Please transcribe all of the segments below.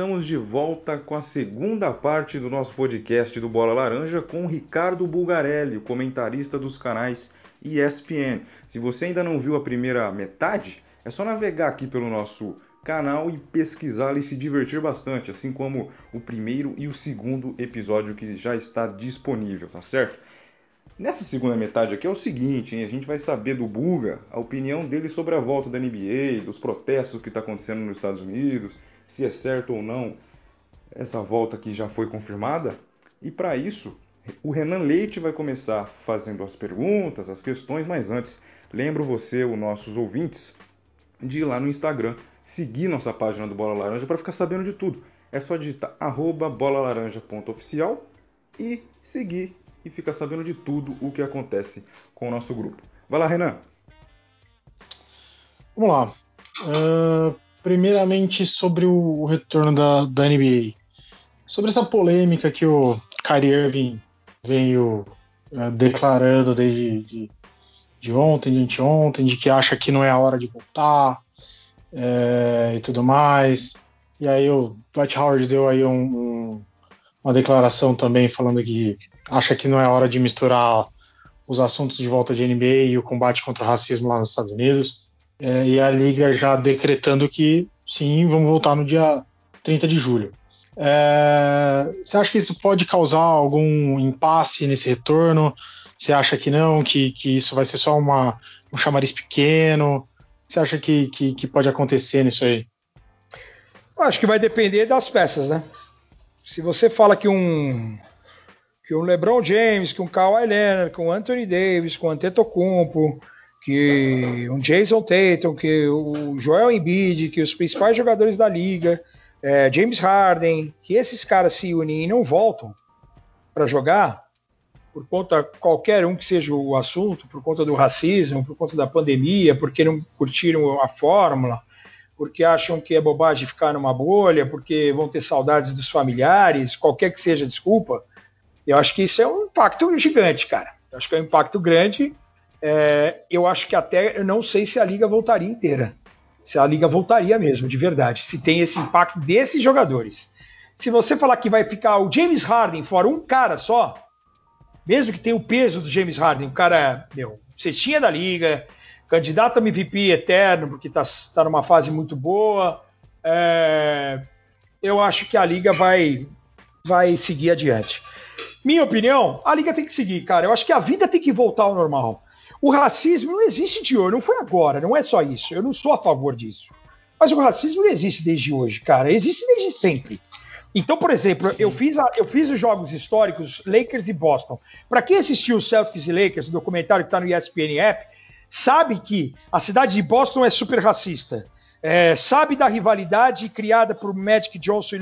estamos de volta com a segunda parte do nosso podcast do Bola Laranja com Ricardo Bulgarelli, o comentarista dos canais ESPN. Se você ainda não viu a primeira metade, é só navegar aqui pelo nosso canal e pesquisá-la e se divertir bastante, assim como o primeiro e o segundo episódio que já está disponível, tá certo? Nessa segunda metade aqui é o seguinte, hein? a gente vai saber do Buga a opinião dele sobre a volta da NBA, dos protestos que está acontecendo nos Estados Unidos, se é certo ou não essa volta que já foi confirmada. E para isso, o Renan Leite vai começar fazendo as perguntas, as questões, mas antes, lembro você, os nossos ouvintes, de ir lá no Instagram, seguir nossa página do Bola Laranja para ficar sabendo de tudo. É só digitar bolalaranja.oficial e seguir e ficar sabendo de tudo o que acontece com o nosso grupo. Vai lá, Renan. Vamos lá. Uh, primeiramente sobre o retorno da, da NBA. Sobre essa polêmica que o Kyrie Irving veio uh, declarando desde de, de ontem, de anteontem, de que acha que não é a hora de voltar é, e tudo mais. E aí o Dwight Howard deu aí um, um, uma declaração também falando que acha que não é hora de misturar os assuntos de volta de NBA e o combate contra o racismo lá nos Estados Unidos. É, e a liga já decretando que sim, vamos voltar no dia 30 de julho. É, você acha que isso pode causar algum impasse nesse retorno? Você acha que não, que, que isso vai ser só uma, um chamariz pequeno? você acha que, que, que pode acontecer nisso aí? Acho que vai depender das peças, né? Se você fala que um que um LeBron James, que um Kawhi Leonard, que um Anthony Davis, que um Antetokounmpo, que um Jason Tatum, que o Joel Embiid, que os principais jogadores da liga, é, James Harden, que esses caras se unem e não voltam para jogar, por conta qualquer um que seja o assunto, por conta do racismo, por conta da pandemia, porque não curtiram a fórmula, porque acham que é bobagem ficar numa bolha, porque vão ter saudades dos familiares, qualquer que seja desculpa, eu acho que isso é um impacto gigante, cara. Eu acho que é um impacto grande. É, eu acho que até eu não sei se a liga voltaria inteira. Se a liga voltaria mesmo, de verdade. Se tem esse impacto desses jogadores. Se você falar que vai ficar o James Harden fora um cara só, mesmo que tenha o peso do James Harden, o cara, meu, cestinha da liga, candidato a MVP eterno, porque está tá numa fase muito boa. É, eu acho que a liga vai, vai seguir adiante. Minha opinião, a liga tem que seguir, cara. Eu acho que a vida tem que voltar ao normal. O racismo não existe de hoje, não foi agora, não é só isso. Eu não sou a favor disso. Mas o racismo não existe desde hoje, cara. Existe desde sempre. Então, por exemplo, eu fiz, a, eu fiz os jogos históricos Lakers e Boston. Para quem assistiu o Celtics e Lakers, o documentário que está no ESPN App, sabe que a cidade de Boston é super racista. É, sabe da rivalidade criada por Magic Johnson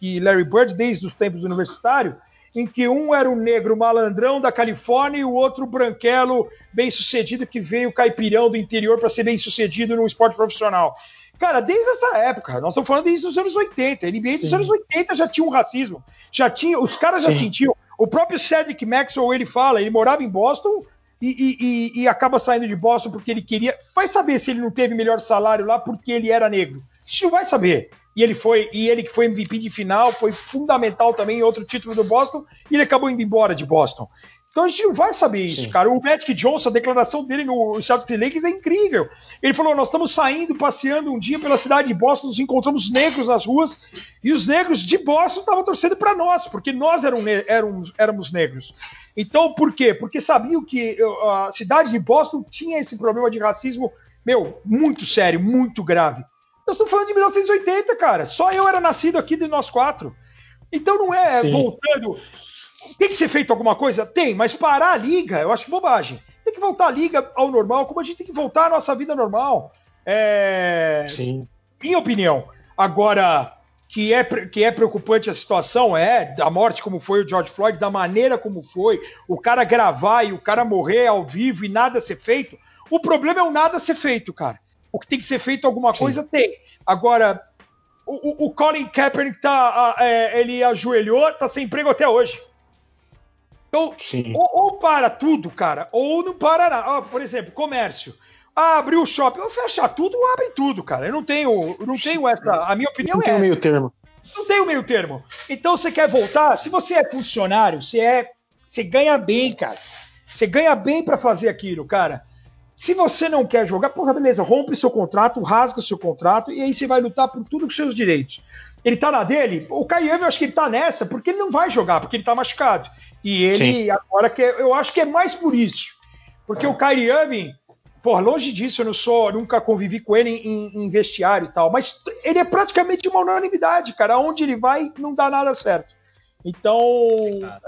e Larry Bird desde os tempos universitários, em que um era o negro malandrão da Califórnia e o outro branquelo bem sucedido que veio caipirão do interior para ser bem sucedido no esporte profissional. Cara, desde essa época, nós estamos falando desde os anos 80. A NBA dos anos 80 já tinha um racismo. Já tinha, os caras já Sim. sentiam. O próprio Cedric Maxwell, ele fala, ele morava em Boston e, e, e, acaba saindo de Boston porque ele queria. Vai saber se ele não teve melhor salário lá porque ele era negro. A gente não vai saber. E ele foi, e ele que foi MVP de final, foi fundamental também em outro título do Boston, e ele acabou indo embora de Boston. Então a gente não vai saber isso, Sim. cara. O Magic Johnson, a declaração dele no Celtics Lakers é incrível. Ele falou: nós estamos saindo, passeando um dia pela cidade de Boston, nos encontramos negros nas ruas, e os negros de Boston estavam torcendo para nós, porque nós eram, éramos, éramos negros. Então, por quê? Porque sabiam que a cidade de Boston tinha esse problema de racismo, meu, muito sério, muito grave. Nós estamos falando de 1980, cara. Só eu era nascido aqui de nós quatro. Então não é Sim. voltando. Tem que ser feito alguma coisa? Tem, mas parar a liga, eu acho bobagem. Tem que voltar a liga ao normal, como a gente tem que voltar à nossa vida normal. É. Sim. Minha opinião. Agora, que é, que é preocupante a situação é da morte como foi o George Floyd, da maneira como foi, o cara gravar e o cara morrer ao vivo e nada ser feito. O problema é o nada ser feito, cara. O que tem que ser feito alguma Sim. coisa tem. Agora, o, o Colin Kaepernick tá, é, ele ajoelhou, tá sem emprego até hoje. Então, ou, ou, para tudo, cara, ou não para nada. Ah, por exemplo, comércio. Ah, abriu o shopping, ou fecha tudo ou abre tudo, cara. Eu não tenho, eu não tenho essa. A minha opinião não é. Não tem meio termo. Não tem o meio termo. Então você quer voltar? Se você é funcionário, você é, você ganha bem, cara. Você ganha bem para fazer aquilo, cara. Se você não quer jogar, porra, beleza, rompe seu contrato, rasga seu contrato e aí você vai lutar por tudo os seus direitos. Ele tá na dele, o Caiame eu acho que ele tá nessa porque ele não vai jogar, porque ele tá machucado. E ele Sim. agora que eu acho que é mais por isso. Porque o Kyrie Irving, por longe disso, eu não sou, nunca convivi com ele em, em, vestiário e tal, mas ele é praticamente uma unanimidade, cara. Onde ele vai, não dá nada certo. Então,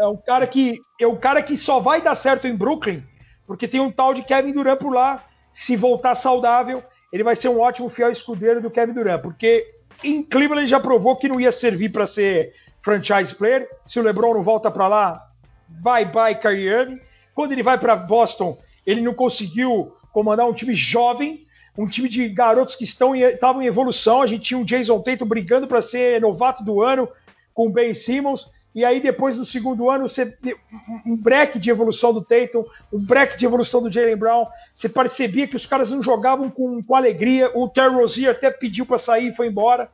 é um cara que é um cara que só vai dar certo em Brooklyn, porque tem um tal de Kevin Durant por lá. Se voltar saudável, ele vai ser um ótimo fiel escudeiro do Kevin Durant, porque em Cleveland já provou que não ia servir para ser franchise player. Se o LeBron não volta para lá, bye bye Kyrie Irving. Quando ele vai para Boston, ele não conseguiu comandar um time jovem, um time de garotos que estão estavam em evolução. A gente tinha o Jason Tatum brigando para ser novato do ano com o Ben Simmons. E aí, depois do segundo ano, você um break de evolução do Tatum, um break de evolução do Jalen Brown. Você percebia que os caras não jogavam com, com alegria. O Terry Rozier até pediu para sair e foi embora.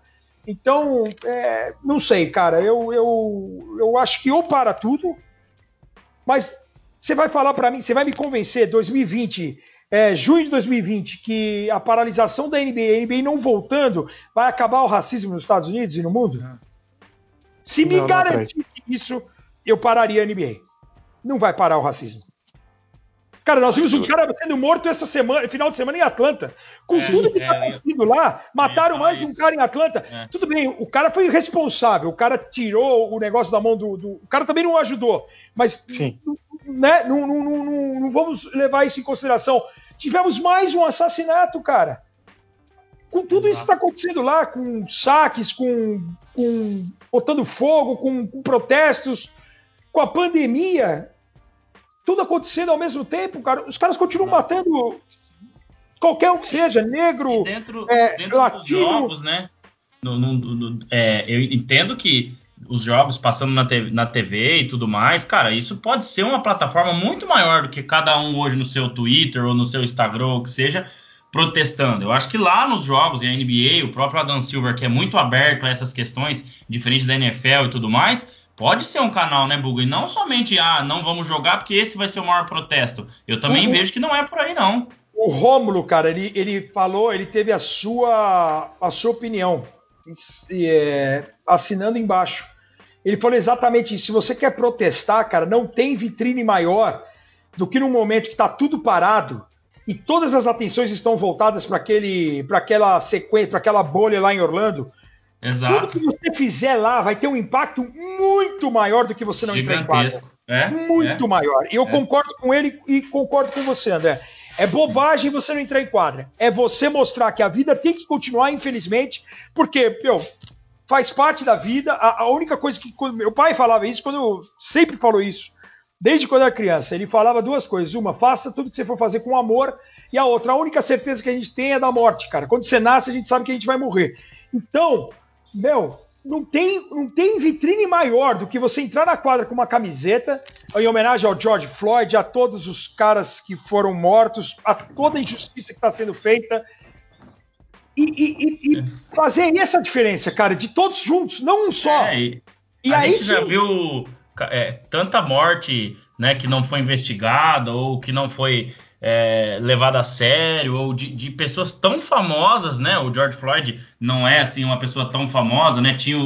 Então, é, não sei, cara. Eu, eu, eu acho que ou para tudo, mas você vai falar para mim, você vai me convencer, 2020 é, junho de 2020, que a paralisação da NBA, a NBA não voltando, vai acabar o racismo nos Estados Unidos e no mundo? Se me não, garantisse isso, eu pararia a NBA. Não vai parar o racismo. Cara, nós vimos um cara sendo morto essa semana, final de semana em Atlanta. Com é, tudo que é, tá acontecendo lá, mataram mais de um cara em Atlanta. É. Tudo bem, o cara foi irresponsável, o cara tirou o negócio da mão do. do... O cara também não ajudou. Mas Sim. Né, não, não, não, não vamos levar isso em consideração. Tivemos mais um assassinato, cara. Com tudo isso que está acontecendo lá, com saques, com, com botando fogo, com, com protestos, com a pandemia, tudo acontecendo ao mesmo tempo, cara. Os caras continuam matando qualquer um que seja, negro, dentro, é, dentro latino. dos jogos, né? No, no, no, é, eu entendo que os jogos passando na TV, na TV, e tudo mais, cara, isso pode ser uma plataforma muito maior do que cada um hoje no seu Twitter ou no seu Instagram, ou que seja, protestando. Eu acho que lá nos jogos e a NBA, o próprio Adam Silver, que é muito aberto a essas questões, diferente da NFL e tudo mais, Pode ser um canal, né, Buga? E não somente, ah, não vamos jogar porque esse vai ser o maior protesto. Eu também vejo que não é por aí, não. O Rômulo, cara, ele, ele falou, ele teve a sua, a sua opinião, é, assinando embaixo. Ele falou exatamente isso. Se você quer protestar, cara, não tem vitrine maior do que no momento que está tudo parado e todas as atenções estão voltadas para aquele, para aquela sequência, para aquela bolha lá em Orlando Exato. Tudo que você fizer lá vai ter um impacto muito maior do que você não entrar em quadra. É, muito é, maior. E eu é. concordo com ele e concordo com você, André. É bobagem você não entrar em quadra. É você mostrar que a vida tem que continuar, infelizmente, porque, meu, faz parte da vida. A, a única coisa que. Meu pai falava isso quando eu sempre falou isso. Desde quando era criança. Ele falava duas coisas. Uma, faça tudo que você for fazer com amor. E a outra, a única certeza que a gente tem é da morte, cara. Quando você nasce, a gente sabe que a gente vai morrer. Então, meu, não tem, não tem vitrine maior do que você entrar na quadra com uma camiseta em homenagem ao George Floyd, a todos os caras que foram mortos, a toda a injustiça que está sendo feita. E, e, e, fazer essa diferença, cara, de todos juntos, não um só. É, e, e a aí gente sim, já viu é, tanta morte né, que não foi investigada ou que não foi é, levado a sério, ou de, de, pessoas tão famosas, né? O George Floyd não é assim uma pessoa tão famosa, né? Tinha,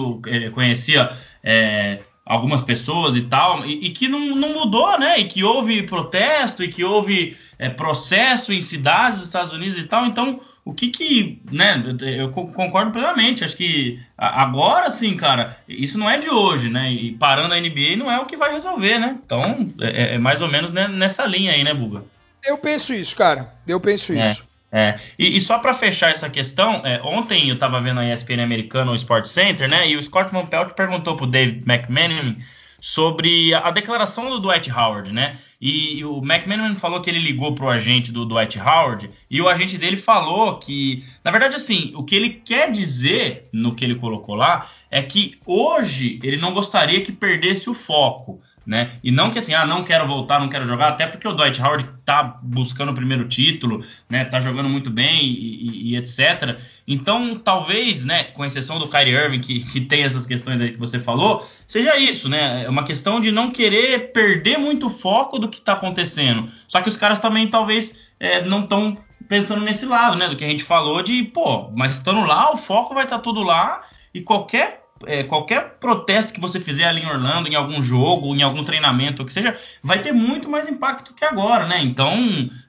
conhecia é, algumas pessoas e tal, e, e, que não, não mudou, né? E que houve protesto e que houve é, processo em cidades dos Estados Unidos e tal. Então, o que que, né? Eu concordo plenamente. Acho que agora sim, cara, isso não é de hoje, né? E parando a NBA não é o que vai resolver, né? Então, é, é mais ou menos nessa linha aí, né, Buga? Eu penso isso, cara. Eu penso é, isso. É. E, e só para fechar essa questão, é, ontem eu estava vendo a ESPN americana, o Sport Center, né? E o Scott Van Pelt perguntou pro David McManaman sobre a, declaração do Dwight Howard, né? E, e o McManaman falou que ele ligou pro agente do Dwight Howard e o agente dele falou que, na verdade, assim, o que ele quer dizer no que ele colocou lá é que hoje ele não gostaria que perdesse o foco né? E não que assim, ah, não quero voltar, não quero jogar, até porque o Dwight Howard tá buscando o primeiro título, né? Tá jogando muito bem e, e, e etc. Então, talvez, né, com exceção do Kyrie Irving, que, que tem essas questões aí que você falou, seja isso, né? É uma questão de não querer perder muito foco do que tá acontecendo. Só que os caras também talvez é, não estão pensando nesse lado, né? Do que a gente falou de, pô, mas estando lá, o foco vai estar tá tudo lá e qualquer é, qualquer protesto que você fizer ali em Orlando, em algum jogo, em algum treinamento, o que seja, vai ter muito mais impacto que agora, né? Então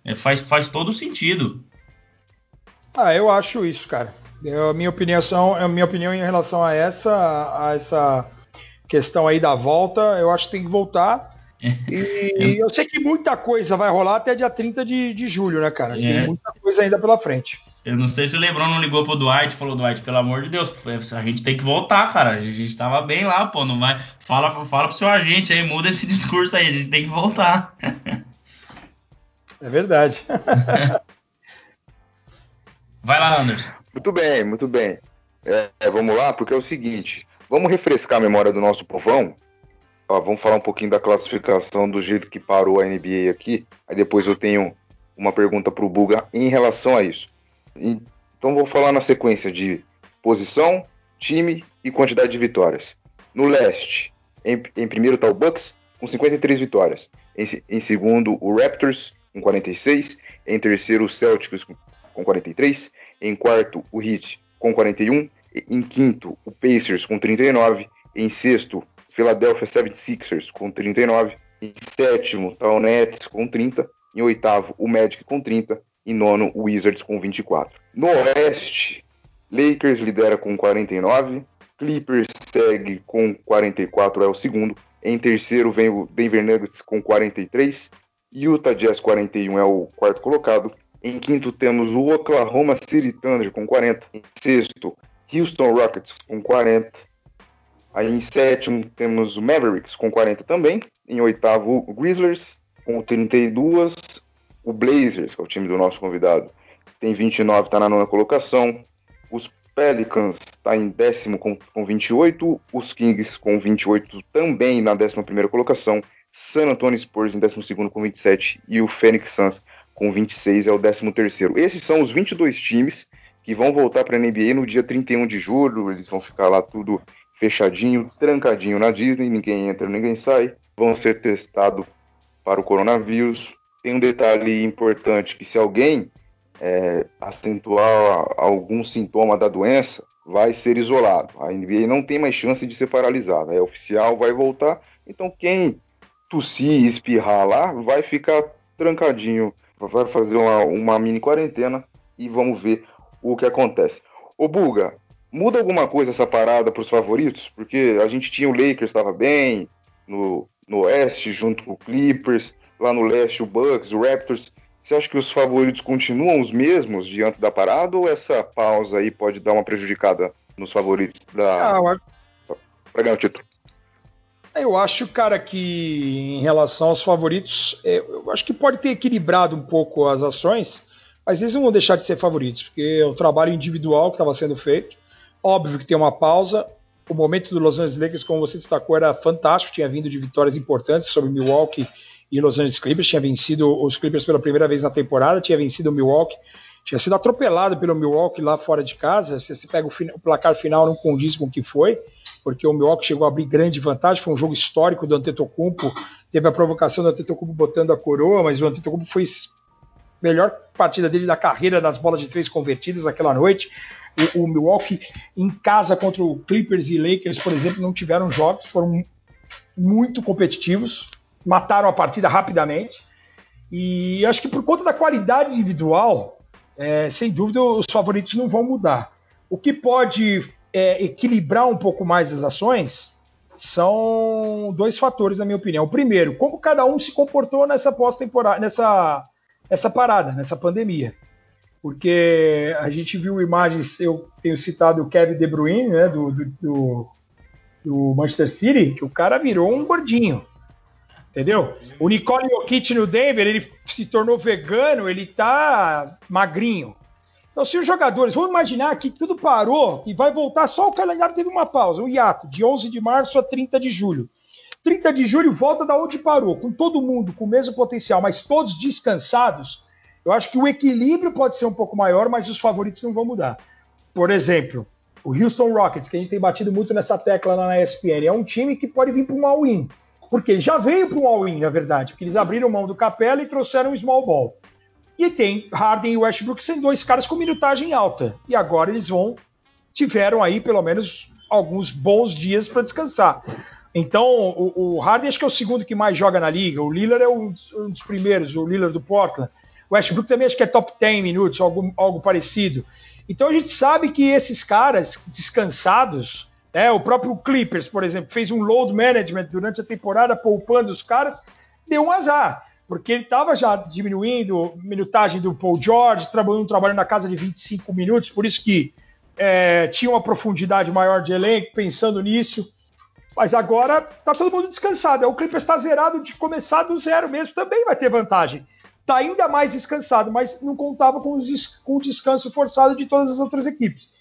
é, faz, faz todo sentido. Ah, eu acho isso, cara. Eu, a minha opinião, a minha opinião em relação a essa, a essa questão aí da volta, eu acho que tem que voltar. E eu sei que muita coisa vai rolar até dia 30 de, de julho, né, cara? Tem é. muita coisa ainda pela frente. Eu não sei se o Lebron não ligou pro Dwight e falou, Dwight, pelo amor de Deus, a gente tem que voltar, cara. A gente tava bem lá, pô. Não vai. Fala, fala pro seu agente aí, muda esse discurso aí, a gente tem que voltar. É verdade. vai lá, Anderson. Muito bem, muito bem. É, vamos lá, porque é o seguinte: vamos refrescar a memória do nosso povão. Ó, vamos falar um pouquinho da classificação do jeito que parou a NBA aqui. Aí depois eu tenho uma pergunta pro Buga em relação a isso. Então vou falar na sequência de posição, time e quantidade de vitórias. No leste, em, em primeiro está o Bucks com 53 vitórias. Em, em, segundo, o Raptors com 46. Em terceiro, o Celtics com 43. Em quarto, o Heat com 41. Em quinto, o Pacers com 39. Em sexto, Philadelphia 76ers com 39. Em sétimo, está o Nets com 30. Em oitavo, o Magic com 30 e nono Wizards com 24. No Oeste, Lakers lidera com 49, Clippers segue com 44, é o segundo. Em terceiro vem o Denver Nuggets com 43, Utah Jazz 41 é o quarto colocado. Em quinto temos o Oklahoma City Thunder com 40. Em sexto, Houston Rockets com 40. Aí em sétimo temos o Mavericks com 40 também. Em oitavo, o Grizzlies com 32. O Blazers, que é o time do nosso convidado, tem 29, está na nona colocação. Os Pelicans está em décimo com, com 28. Os Kings com 28 também na décima primeira colocação. San Antonio Spurs em décimo segundo com 27 e o Phoenix Suns com 26 é o décimo terceiro. Esses são os 22 times que vão voltar para a NBA no dia 31 de julho. Eles vão ficar lá tudo fechadinho, trancadinho na Disney, ninguém entra, ninguém sai. Vão ser testados para o coronavírus. Tem um detalhe importante que se alguém é, acentuar algum sintoma da doença, vai ser isolado. A NBA não tem mais chance de ser paralisada. É oficial, vai voltar. Então quem tossir espirrar lá vai ficar trancadinho, vai fazer uma, uma mini quarentena e vamos ver o que acontece. Ô Buga, muda alguma coisa essa parada para os favoritos? Porque a gente tinha o Lakers estava bem no, no oeste junto com o Clippers, lá no leste o Bucks, o Raptors. Você acha que os favoritos continuam os mesmos diante da parada ou essa pausa aí pode dar uma prejudicada nos favoritos da ah, para ganhar o título? Eu acho, cara, que em relação aos favoritos, é, eu acho que pode ter equilibrado um pouco as ações, mas eles não vão deixar de ser favoritos, porque é o trabalho individual que estava sendo feito, óbvio que tem uma pausa. O momento do Los Angeles Lakers, como você destacou, era fantástico, tinha vindo de vitórias importantes sobre Milwaukee e Los Angeles Clippers, tinha vencido os Clippers pela primeira vez na temporada, tinha vencido o Milwaukee, tinha sido atropelado pelo Milwaukee lá fora de casa. Se você pega o, o, placar final, não condiz com o que foi, porque o Milwaukee chegou a abrir grande vantagem. Foi um jogo histórico do Antetokounmpo. Teve a provocação do Antetokounmpo botando a coroa, mas o Antetokounmpo foi melhor partida dele da carreira nas bolas de três convertidas naquela noite. O, o Milwaukee em casa contra o Clippers e Lakers, por exemplo, não tiveram jogos, foram muito competitivos mataram a partida rapidamente. E acho que por conta da qualidade individual, é, sem dúvida, os favoritos não vão mudar. O que pode é, equilibrar um pouco mais as ações são dois fatores, na minha opinião. O primeiro, como cada um se comportou nessa pós-temporada, nessa, nessa parada, nessa pandemia. Porque a gente viu imagens, eu tenho citado o Kevin De Bruyne, né, do, do, do Manchester City, que o cara virou um gordinho. Entendeu? O Nicole Jokic no Denver, ele se tornou vegano, ele tá magrinho. Então, se os jogadores, vamos imaginar que tudo parou, que vai voltar, só o calendário teve uma pausa, um hiato, de 11 de março a 30 de julho. 30 de julho volta da onde parou, com todo mundo com o mesmo potencial, mas todos descansados. Eu acho que o equilíbrio pode ser um pouco maior, mas os favoritos não vão mudar. Por exemplo, o Houston Rockets, que a gente tem batido muito nessa tecla lá na ESPN, é um time que pode vir para um all-in. Porque já veio para um all-in, na verdade, porque eles abriram mão do Capela e trouxeram um small ball. E tem Harden e Westbrook sendo dois caras com minutagem alta. E agora eles vão tiveram aí pelo menos alguns bons dias para descansar. Então, o, o, Harden acho que é o segundo que mais joga na liga. O Lillard é um, um dos primeiros, o Lillard do Portland. Westbrook também acho que é top 10 minutos, algo, algo parecido. Então a gente sabe que esses caras descansados, né, o próprio Clippers, por exemplo, fez um load management durante a temporada, poupando os caras, deu um azar, porque ele estava já diminuindo a minutagem do Paul George, trabalhando, trabalhando na casa de 25 minutos, por isso que é, tinha uma profundidade maior de elenco, pensando nisso. Mas agora tá todo mundo descansado. O Clippers está zerado de começar do zero mesmo, também vai ter vantagem. Tá ainda mais descansado, mas não contava com, os, com o descanso forçado de todas as outras equipes.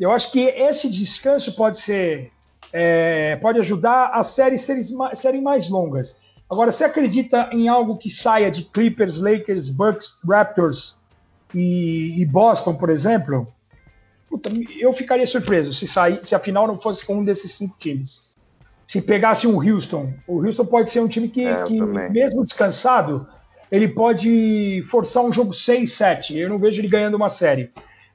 Eu acho que esse descanso pode ser. É, pode ajudar as séries serem, serem mais longas. Agora, você acredita em algo que saia de Clippers, Lakers, Bucks, Raptors e, e Boston, por exemplo? Puta, eu ficaria surpreso se, sair, se a final não fosse com um desses cinco times. Se pegasse um Houston, o Houston pode ser um time que, é, que mesmo descansado, ele pode forçar um jogo 6, 7. Eu não vejo ele ganhando uma série.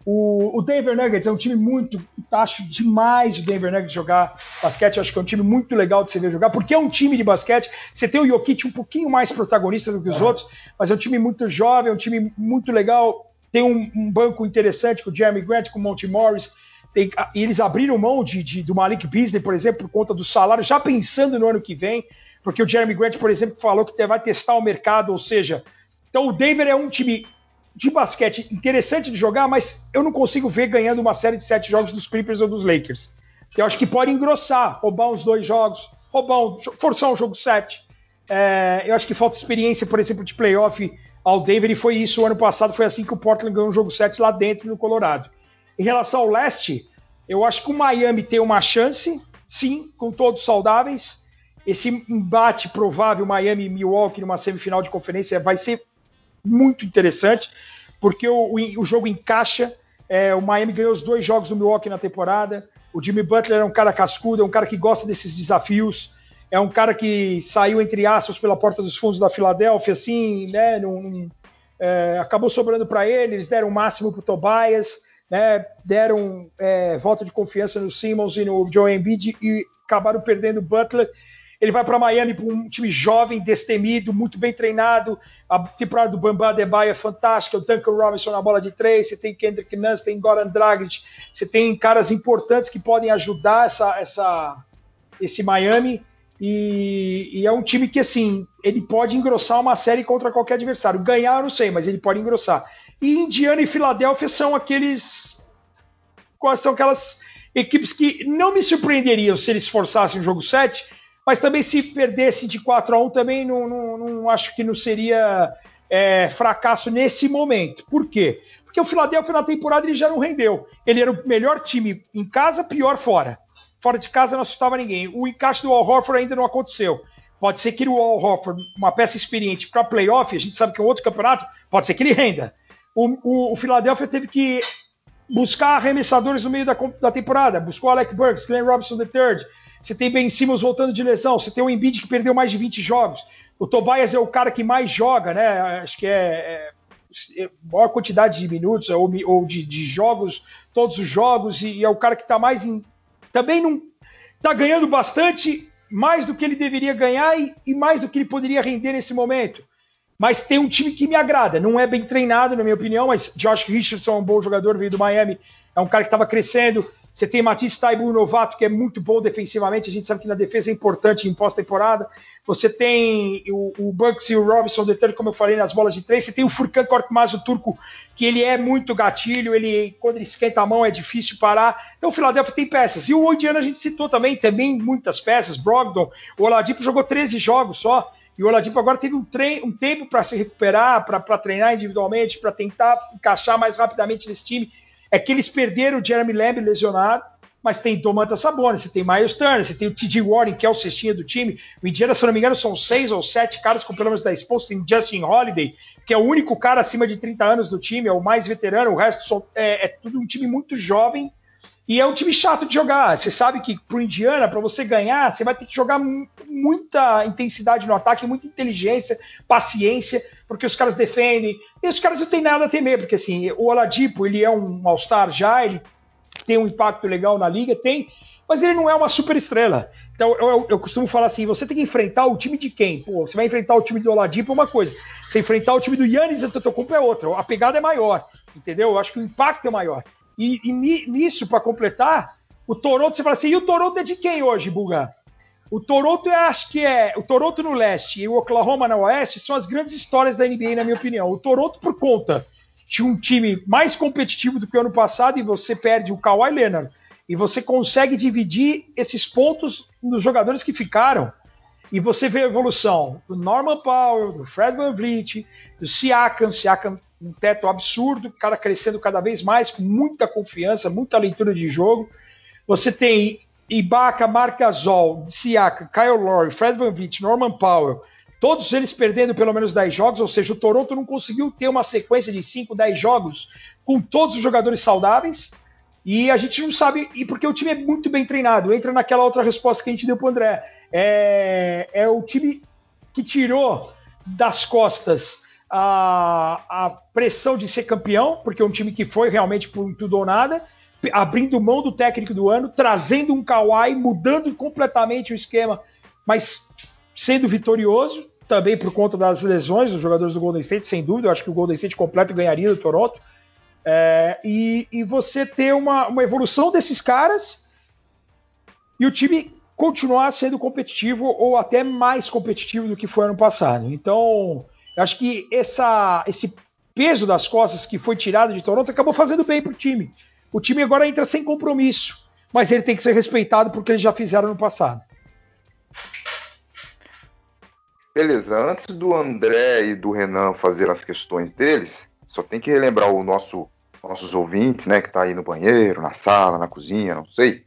O, o, Denver Nuggets é um time muito. Acho demais o Denver Nuggets jogar basquete. Acho que é um time muito legal de se ver jogar, porque é um time de basquete. Você tem o Jokic um pouquinho mais protagonista do que os outros, mas é um time muito jovem, é um time muito legal tem um, um, banco interessante com o Jeremy Grant, com o Monty Morris. Tem, e eles abriram mão de, de, do Malik Beasley, por exemplo, por conta do salário, já pensando no ano que vem, porque o Jeremy Grant, por exemplo, falou que vai testar o mercado, ou seja, então o Denver é um time de basquete interessante de jogar, mas eu não consigo ver ganhando uma série de sete jogos dos Clippers ou dos Lakers. Eu acho que pode engrossar, roubar uns dois jogos, roubar um, forçar um jogo sete. É, eu acho que falta experiência, por exemplo, de playoff ao Denver, e foi isso o ano passado, foi assim que o Portland ganhou um jogo 7 lá dentro no Colorado. Em relação ao leste, eu acho que o Miami tem uma chance, sim, com todos saudáveis. Esse embate provável Miami e Milwaukee numa semifinal de conferência vai ser muito interessante, porque o, o, o jogo encaixa. É, o Miami ganhou os dois jogos do Milwaukee na temporada. O Jimmy Butler é um cara cascudo, é um cara que gosta desses desafios é um cara que saiu, entre aspas, pela porta dos fundos da Filadélfia, assim, né? Num, num, é, acabou sobrando para ele, eles deram o máximo para o Tobias, né? Deram é, volta de confiança no Simmons e no Joe Embiid e acabaram perdendo o Butler. Ele vai para Miami para um time jovem, destemido, muito bem treinado. A temporada do Bamba Adebayo é fantástica. O Duncan Robinson na bola de três. Você tem Kendrick Nunn, você tem Goran Dragic. Você tem caras importantes que podem ajudar essa, essa, esse Miami. E, e, é um time que, assim, ele pode engrossar uma série contra qualquer adversário. Ganhar, não sei, mas ele pode engrossar. E Indiana e Filadélfia são aqueles. São aquelas equipes que não me surpreenderiam se eles forçassem o jogo 7, mas também se perdesse de 4 a 1 também não, não, não acho que não seria é, fracasso nesse momento. Por quê? Porque o Filadélfia na temporada ele já não rendeu. Ele era o melhor time em casa, pior fora fora de casa não assustava ninguém. O encaixe do Al Horford ainda não aconteceu. Pode ser que o Al Horford, uma peça experiente para playoff, a gente sabe que é um outro campeonato, pode ser que ele renda. O, o, o Philadelphia teve que buscar arremessadores no meio da, da temporada. Buscou Alec Burks, Glenn Robinson III. Você tem Ben Simmons voltando de lesão. Você tem o Embiid que perdeu mais de 20 jogos. O Tobias é o cara que mais joga, né? Acho que é, é, é maior quantidade de minutos ou, ou de, de, jogos, todos os jogos, e, e é o cara que está mais em, também não está ganhando bastante, mais do que ele deveria ganhar e, e, mais do que ele poderia render nesse momento. Mas tem um time que me agrada, não é bem treinado, na minha opinião, mas Josh Richardson é um bom jogador, veio do Miami, é um cara que estava crescendo. Você tem Matisse Taibu, novato, que é muito bom defensivamente. A gente sabe que na defesa é importante em pós-temporada. Você tem o, o Bucks e o Robinson detalhe, como eu falei, nas bolas de três. Você tem o Furkan Korkmaz, o turco, que ele é muito gatilho. Ele, quando ele esquenta a mão, é difícil parar. Então o Philadelphia tem peças. E o Indiana a gente citou também, também muitas peças. Brogdon, o Oladipo jogou 13 jogos só. E o Oladipo agora teve um, um tempo para se recuperar, para treinar individualmente, para tentar encaixar mais rapidamente nesse time é que eles perderam o Jeremy Lamb lesionado, mas tem Domantas Sabonis, você tem Miles Turner, você tem o T.J. Warren, que é o cestinha do time. O Indiana, se não me engano, são seis ou sete caras com pelo menos 10 pontos. Tem Justin Holiday, que é o único cara acima de 30 anos do time, é o mais veterano. O resto é, é tudo um time muito jovem e é um time chato de jogar. Você sabe que pro Indiana, para você ganhar, você vai ter que jogar muita intensidade no ataque, muita inteligência, paciência, porque os caras defendem. E os caras não têm nada a temer, porque assim, o Oladipo, ele é um All-Star já, ele tem um impacto legal na liga, tem, mas ele não é uma super estrela. Então eu, eu, eu, costumo falar assim: você tem que enfrentar o time de quem? Pô, você vai enfrentar o time do Oladipo é uma coisa, você enfrentar o time do Yannis Antetokounmpo é outra. A pegada é maior, entendeu? Eu acho que o impacto é maior. E, e nisso, para completar, o Toronto, você fala assim: e o Toronto é de quem hoje, Buga? O Toronto, acho que é. O Toronto no leste e o Oklahoma no oeste são as grandes histórias da NBA, na minha opinião. O Toronto, por conta de um time mais competitivo do que o ano passado e você perde o Kawhi Leonard e você consegue dividir esses pontos nos jogadores que ficaram e você vê a evolução do Norman Powell, do Fred Van Vliet, do Siakam, Siakam um teto absurdo, cara crescendo cada vez mais com muita confiança, muita leitura de jogo. Você tem Ibaka, Marc Gasol, Siakam, Kyle Lowry, Fred Van Vliet, Norman Powell, todos eles perdendo pelo menos 10 jogos, ou seja, o Toronto não conseguiu ter uma sequência de 5, 10 jogos com todos os jogadores saudáveis. E a gente não sabe, e porque o time é muito bem treinado. Entra naquela outra resposta que a gente deu para o André. É, é o time que tirou das costas a, a pressão de ser campeão, porque é um time que foi realmente por tudo ou nada, abrindo mão do técnico do ano, trazendo um Kawhi, mudando completamente o esquema, mas sendo vitorioso, também por conta das lesões dos jogadores do Golden State, sem dúvida. Eu acho que o Golden State completo ganharia do Toronto. É, e, e, você ter uma, uma evolução desses caras e o time continuar sendo competitivo ou até mais competitivo do que foi ano passado. Então, acho que essa, esse peso das costas que foi tirado de Toronto acabou fazendo bem para o time. O time agora entra sem compromisso, mas ele tem que ser respeitado porque eles já fizeram no passado. Beleza, antes do André e do Renan fazer as questões deles, só tem que relembrar o nosso, nossos ouvintes, né, que tá aí no banheiro, na sala, na cozinha, não sei,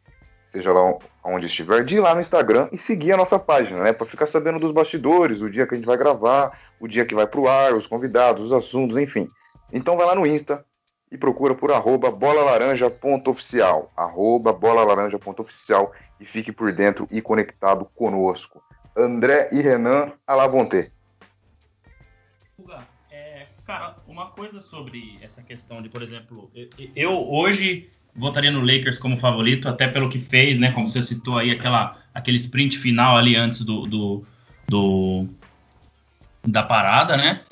seja lá onde estiver, de ir lá no Instagram e seguir a nossa página, né, para ficar sabendo dos bastidores, o dia que a gente vai gravar, o dia que vai pro ar, os convidados, os assuntos, enfim. Então vai lá no Insta e procura por arroba bolalaranja.oficial, arroba bolalaranja.oficial e fique por dentro e conectado conosco. André e Renan Alavonte. Cara, uma coisa sobre essa questão de, por exemplo, eu, eu, hoje votaria no Lakers como favorito, até pelo que fez, né? Como você citou aí, aquela, aquele sprint final ali antes do, do, do da parada, né?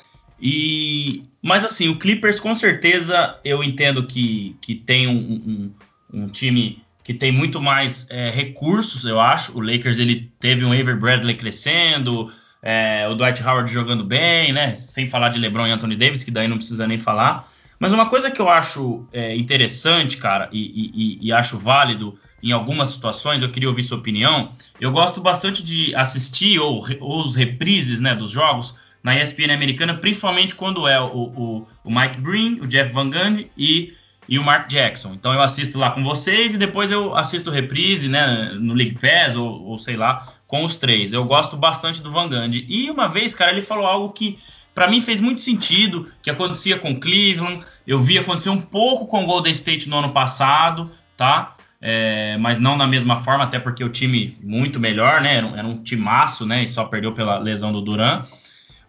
E, mas assim, o Clippers com certeza eu entendo que, que tem um, um, um time que tem muito mais é, recursos, eu acho. O Lakers ele teve um Avery Bradley crescendo, é, o Dwight Howard jogando bem, né? Sem falar de LeBron e Anthony Davis, que daí não precisa nem falar. Mas uma coisa que eu acho é, interessante, cara, e, e, e, acho válido em algumas situações, eu queria ouvir sua opinião. Eu gosto bastante de assistir ou, ou os reprises né, dos jogos na ESPN americana, principalmente quando é o, o, o Mike Green, o Jeff Van Gundy e e o Mark Jackson. Então eu assisto lá com vocês e depois eu assisto reprise, né, no League Pass ou, ou sei lá, com os três. Eu gosto bastante do Van Gundy. E uma vez, cara, ele falou algo que para mim fez muito sentido, que acontecia com Cleveland, eu vi acontecer um pouco com o Golden State no ano passado, tá? É, mas não na mesma forma, até porque o time muito melhor, né? Era um, era um timaço, né? E só perdeu pela lesão do Duran.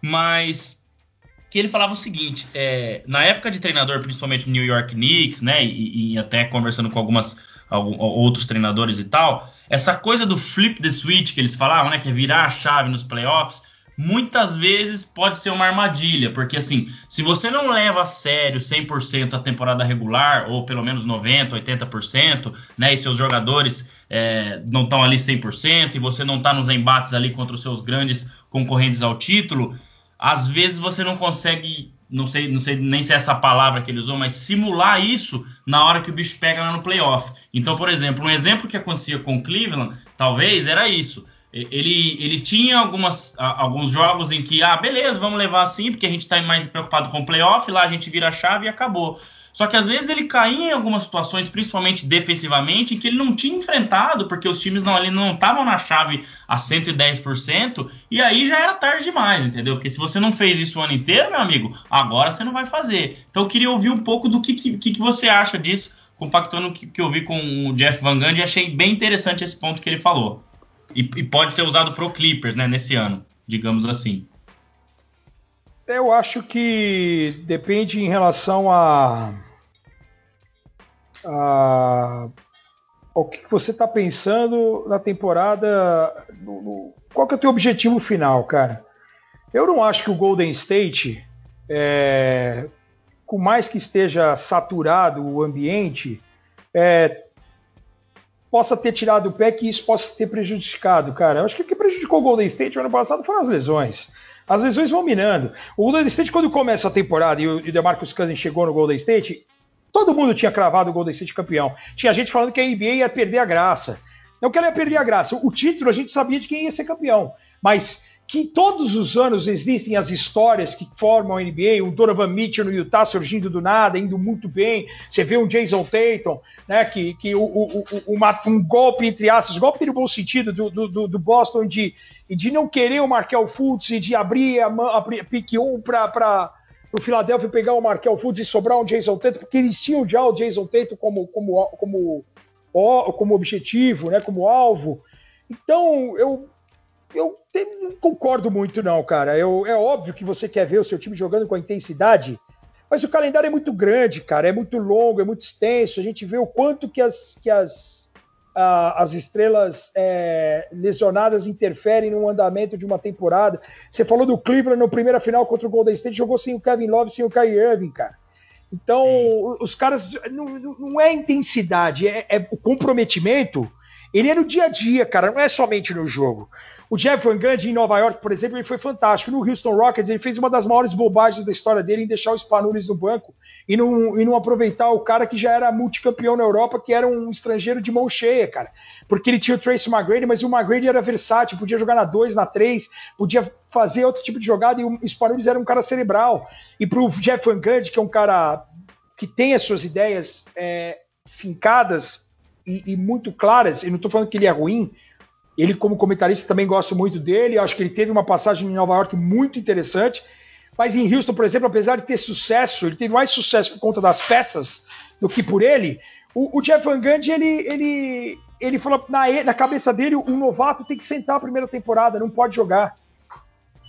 Mas que ele falava o seguinte: é, na época de treinador, principalmente no New York Knicks, né, e, e até conversando com algumas algum, outros treinadores e tal, essa coisa do flip the switch que eles falavam, né, que é virar a chave nos playoffs, muitas vezes pode ser uma armadilha, porque assim, se você não leva a sério 100% a temporada regular, ou pelo menos 90%, 80%, né, e seus jogadores é, não estão ali 100%, e você não está nos embates ali contra os seus grandes concorrentes ao título, às vezes você não consegue, não sei, não sei nem se é essa palavra que ele usou, mas simular isso na hora que o bicho pega lá no playoff. Então, por exemplo, um exemplo que acontecia com Cleveland, talvez, era isso. Ele, ele tinha algumas, alguns jogos em que, ah, beleza, vamos levar assim, porque a gente está mais preocupado com o playoff, lá a gente vira a chave e acabou. Só que às vezes ele caía em algumas situações, principalmente defensivamente, em que ele não tinha enfrentado, porque os times não ali não estavam na chave a 110%, e aí já era tarde demais, entendeu? Porque se você não fez isso o ano inteiro, meu amigo, agora você não vai fazer. Então eu queria ouvir um pouco do que, que, que você acha disso, compactando o que, que eu vi com o Jeff Van Gundy, achei bem interessante esse ponto que ele falou. E, e pode ser usado pro Clippers, né, nesse ano, digamos assim. Eu acho que depende em relação a, a o que você está pensando na temporada. No, no, qual que é o teu objetivo final, cara? Eu não acho que o Golden State, é, com mais que esteja saturado o ambiente, é, possa ter tirado o pé que isso possa ter prejudicado, cara. Eu acho que o que prejudicou o Golden State no ano passado foram as lesões. As lesões vão minando. O Golden State, quando começa a temporada e o, DeMarcus Cousins chegou no Golden State, todo mundo tinha cravado o Golden State campeão. Tinha gente falando que a NBA ia perder a graça. Não que ela ia perder a graça. O título a gente sabia de quem ia ser campeão. Mas que todos os anos existem as histórias que formam a NBA, o Donovan Mitchell no Utah surgindo do nada, indo muito bem, você vê um Jason Tatum, né, que, que o, o, uma, um golpe, entre aspas, golpe no bom sentido do, do, do Boston de, de não querer o Markel Fultz e de abrir a, a pick 1 para o Philadelphia pegar o Markel Fultz e sobrar um Jason Tatum, porque eles tinham já o Jason Tatum como, como, como, como objetivo, né, como alvo. Então, eu eu não concordo muito, não, cara. Eu, é óbvio que você quer ver o seu time jogando com a intensidade, mas o calendário é muito grande, cara. É muito longo, é muito extenso. A gente vê o quanto que as, que as, a, as estrelas é, lesionadas interferem no andamento de uma temporada. Você falou do Cleveland na primeira final contra o Golden State, jogou sem o Kevin Love, sem o Kyrie Irving, cara. Então, os caras. Não, não é intensidade, é, é o comprometimento. Ele é no dia a dia, cara, não é somente no jogo. O Jeff Van Gundy em Nova York, por exemplo, ele foi fantástico. No Houston Rockets, ele fez uma das maiores bobagens da história dele em deixar o Spanulis no banco e não, e não aproveitar o cara que já era multicampeão na Europa, que era um estrangeiro de mão cheia, cara. Porque ele tinha o Tracy McGrady, mas o McGrady era versátil, podia jogar na 2, na 3, podia fazer outro tipo de jogada e o Spanulis era um cara cerebral. E pro Jeff Van Gundy, que é um cara que tem as suas ideias é, fincadas e, e muito claras, e não estou falando que ele é ruim, ele, como comentarista, também gosto muito dele. Acho que ele teve uma passagem em Nova York muito interessante. Mas em Houston, por exemplo, apesar de ter sucesso, ele teve mais sucesso por conta das peças do que por ele. O, o Jeff Van Gundy, ele, ele, ele falou na, na cabeça dele, um novato tem que sentar a primeira temporada, não pode jogar.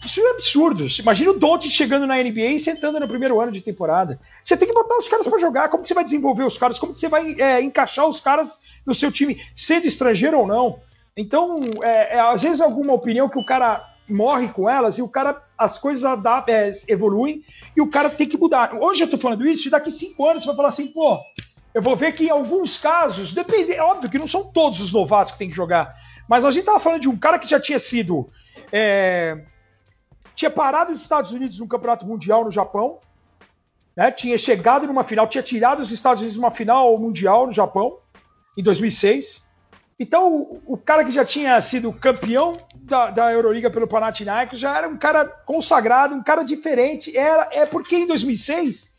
Isso é absurdo. Imagina o Don't chegando na NBA e sentando no primeiro ano de temporada. Você tem que botar os caras para jogar. Como que você vai desenvolver os caras? Como que você vai é, encaixar os caras no seu time, sendo estrangeiro ou não? Então, é, é, às vezes alguma opinião que o cara morre com elas e o cara, as coisas é, evoluem e o cara tem que mudar. Hoje eu tô falando isso daqui cinco anos você vai falar assim, pô, eu vou ver que em alguns casos, depende, é óbvio que não são todos os novatos que tem que jogar, mas a gente tava falando de um cara que já tinha sido, é, tinha parado os Estados Unidos no Campeonato Mundial no Japão, né, tinha chegado numa final, tinha tirado os Estados Unidos numa final mundial no Japão, em 2006, então, o, o, cara que já tinha sido campeão da, da, Euroliga pelo Panathinaikos já era um cara consagrado, um cara diferente. Era, é porque em 2006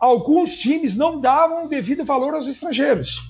alguns times não davam o devido valor aos estrangeiros.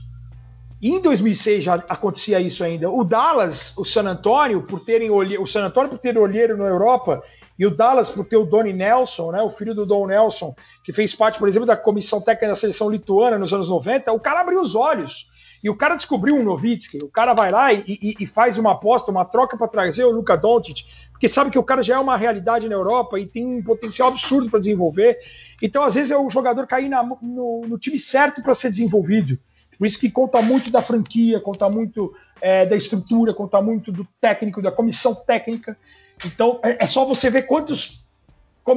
Em 2006 já acontecia isso ainda. O Dallas, o San Antonio, por terem o San Antonio por ter olheiro na Europa e o Dallas por ter o Donnie Nelson, né, o filho do Don Nelson, que fez parte, por exemplo, da comissão técnica da seleção lituana nos anos 90, o cara abriu os olhos e o cara descobriu um Novitsky, o cara vai lá e, e, e faz uma aposta, uma troca para trazer o Luka Doncic, porque sabe que o cara já é uma realidade na Europa e tem um potencial absurdo para desenvolver. Então, às vezes, é o jogador cair na, no, no, time certo para ser desenvolvido. Por isso que conta muito da franquia, conta muito é, da estrutura, conta muito do técnico, da comissão técnica. Então, é, é só você ver quantos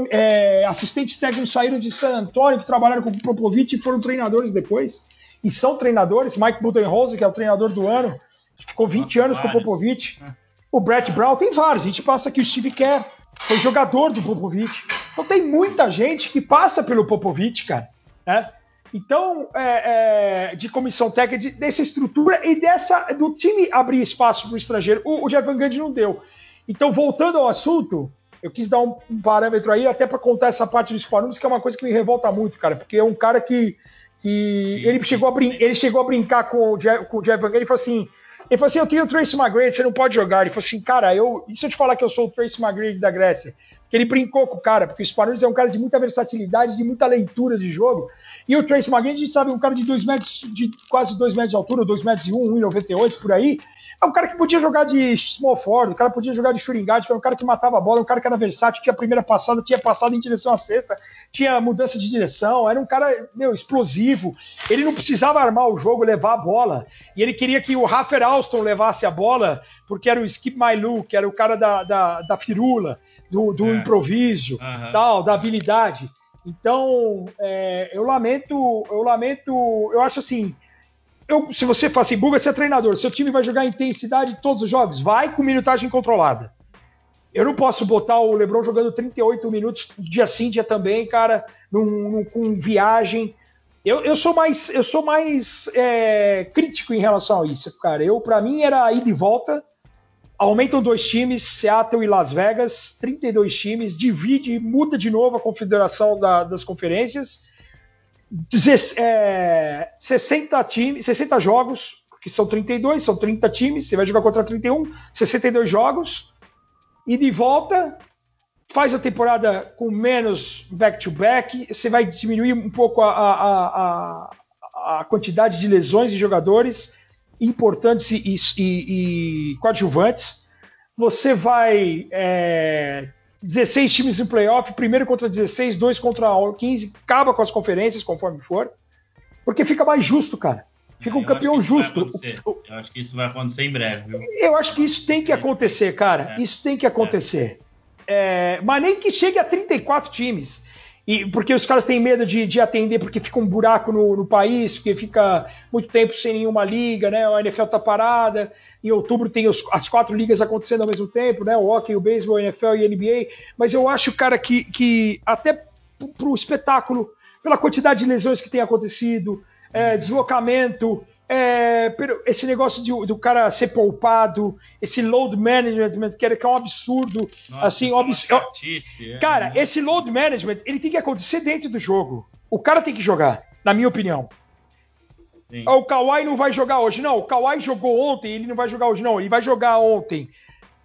é, assistentes técnicos saíram de San Antonio, que trabalharam com o Popovich e foram treinadores depois e são treinadores. Mike Budenholzer, que é o treinador do ano, ficou 20 Nossa, anos vários. com o Popovich. O Brett Brown tem vários. A gente passa aqui o Steve Kerr, foi jogador do Popovich. Então tem muita gente que passa pelo Popovich, cara. Né? Então, é, é, de comissão técnica, de, dessa estrutura e dessa do time abrir espaço para o estrangeiro, o, o Jeff Van Gundy não deu. Então, voltando ao assunto, Eu quis dar um, um parâmetro aí até para contar essa parte dos Spanulis, que é uma coisa que me revolta muito, cara, porque é um cara que, que ele, chegou a ele chegou a brincar com o Jeff, com o Jeff Van Gundy e falou assim, ele falou assim, eu tenho o Tracy McGrady, você não pode jogar. Ele falou assim, cara, eu, e se eu te falar que eu sou o Tracy McGrady da Grécia? que ele brincou com o cara, porque o Spanulis é um cara de muita versatilidade, de muita leitura de jogo. E o Trace McGrady, a gente sabe, um cara de dois metros, de quase 2 metros de altura, 2 metros e 1, 1,98 por aí. É um cara que podia jogar de small forward, o cara podia jogar de shooting guard, era um cara que matava a bola, um cara que era versátil, tinha a primeira passada, tinha passado em direção à cesta, tinha mudança de direção, era um cara, meu, explosivo. Ele não precisava armar o jogo, levar a bola. E ele queria que o Rafer Alston levasse a bola, porque era o Skip My que era o cara da, da, da firula do, do é. improviso, uhum. tal, da habilidade. Então, é, eu lamento, eu lamento, eu acho assim, eu, se você fala assim, Buga, você é treinador, seu time vai jogar intensidade todos os jogos, vai com minutagem controlada. Eu não posso botar o LeBron jogando 38 minutos dia sim, dia também, cara, num, num, com viagem. Eu, eu, sou mais, eu sou mais é, crítico em relação a isso, cara. Eu, para mim, era ida e volta aumentam dois times, Seattle e Las Vegas, 32 times, divide, muda de novo a configuração da, das conferências, é, 60, times, 60 jogos, que são 32, são 30 times, você vai jogar contra 31, 62 jogos, e de volta, faz a temporada com menos back-to-back, -back, você vai diminuir um pouco a, a, a, a quantidade de lesões de jogadores, importantes e, e, e coadjuvantes. Você vai é, 16 times em playoff, primeiro contra 16, dois contra 15, acaba com as conferências, conforme for, porque fica mais justo, cara. Fica um eu campeão justo. Eu acho que isso vai acontecer em breve, viu? Eu acho que isso tem que acontecer, cara. É. Isso tem que acontecer. É. É, mas nem que chegue a 34 times. E porque os caras têm medo de, de atender, porque fica um buraco no, no, país, porque fica muito tempo sem nenhuma liga, né? A NFL tá parada. Em outubro tem os, as quatro ligas acontecendo ao mesmo tempo, né? O hockey, o beisebol, a NFL e a NBA. Mas eu acho, cara, que, que até pro espetáculo, pela quantidade de lesões que tem acontecido, é, deslocamento, é, esse negócio de, do cara ser poupado, esse load management, que é, que é um absurdo. Nossa, assim, é um chatice, é, cara, esse load management ele tem que acontecer dentro do jogo. O cara tem que jogar, na minha opinião. Sim. O Kawhi não vai jogar hoje, não. O Kawhi jogou ontem, ele não vai jogar hoje, não. Ele vai jogar ontem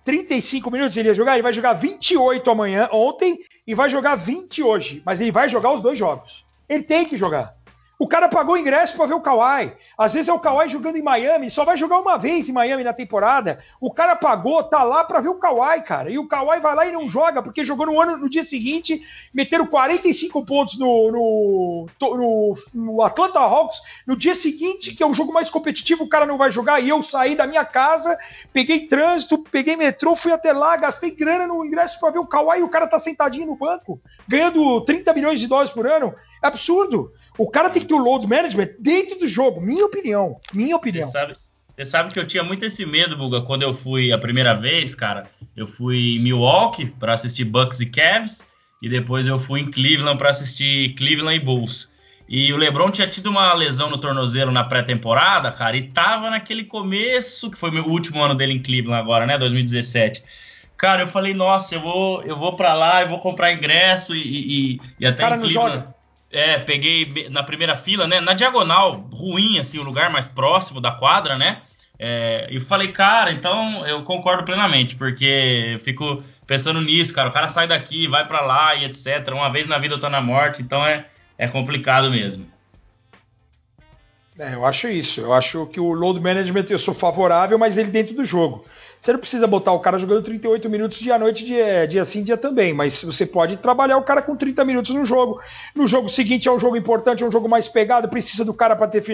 35 minutos, ele ia jogar, ele vai jogar 28 amanhã, ontem, e vai jogar 20 hoje. Mas ele vai jogar os dois jogos. Ele tem que jogar. O cara pagou ingresso para ver o Kawhi. Às vezes é o Kawhi jogando em Miami, só vai jogar uma vez em Miami na temporada. O cara pagou, tá lá para ver o Kawhi, cara. E o Kawhi vai lá e não joga, porque jogou no ano no dia seguinte, meteram 45 pontos no, no, no, no Atlanta Hawks. No dia seguinte, que é o jogo mais competitivo, o cara não vai jogar. E eu saí da minha casa, peguei trânsito, peguei metrô, fui até lá, gastei grana no ingresso para ver o Kawhi e o cara tá sentadinho no banco, ganhando 30 milhões de dólares por ano. É absurdo. O cara tem que ter o load management dentro do jogo, minha opinião. Minha opinião. Você sabe, você sabe que eu tinha muito esse medo, Buga, quando eu fui a primeira vez, cara. Eu fui em Milwaukee para assistir Bucks e Cavs, e depois eu fui em Cleveland para assistir Cleveland e Bulls. E o LeBron tinha tido uma lesão no tornozelo na pré-temporada, cara, e tava naquele começo, que foi o último ano dele em Cleveland agora, né, 2017. Cara, eu falei, nossa, eu vou, eu vou para lá, eu vou comprar ingresso e, e, e até cara em Cleveland. Não joga. É, peguei na primeira fila, né? Na diagonal, ruim, assim, o lugar mais próximo da quadra, né? É, e falei, cara, então eu concordo plenamente, porque eu fico pensando nisso, cara. O cara sai daqui, vai para lá e etc. Uma vez na vida eu tô na morte, então é, é complicado mesmo. É, eu acho isso. Eu acho que o load management eu sou favorável, mas ele dentro do jogo. Você não precisa botar o cara jogando 38 minutos dia à noite, dia, dia sim, dia também, mas você pode trabalhar o cara com 30 minutos no jogo. No jogo seguinte é um jogo importante, é um jogo mais pegado, precisa do cara para ter,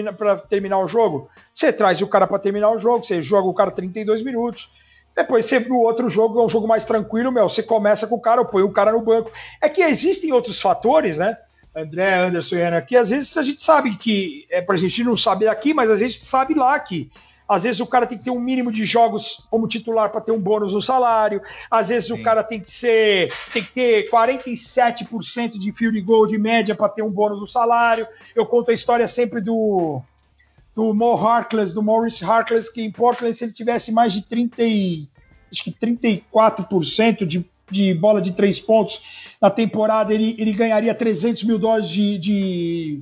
terminar o jogo. Você traz o cara para terminar o jogo, você joga o cara 32 minutos. Depois, sempre no outro jogo, é um jogo mais tranquilo, meu. Você começa com o cara, põe o cara no banco. É que existem outros fatores, né? André, Anderson e Ana, que às vezes a gente sabe que, é, pra gente não saber aqui, mas a gente sabe lá que às vezes o cara tem que ter um mínimo de jogos como titular para ter um bônus no salário. Às vezes Sim. o cara tem que ser, tem que ter 47% de field goal de média para ter um bônus no salário. Eu conto a história sempre do do Mo Harkless, do Maurice Harkless, que em Portland se ele tivesse mais de 30 e, acho que 34% de de bola de três pontos na temporada, ele, ele ganharia 300 mil dólares de, de,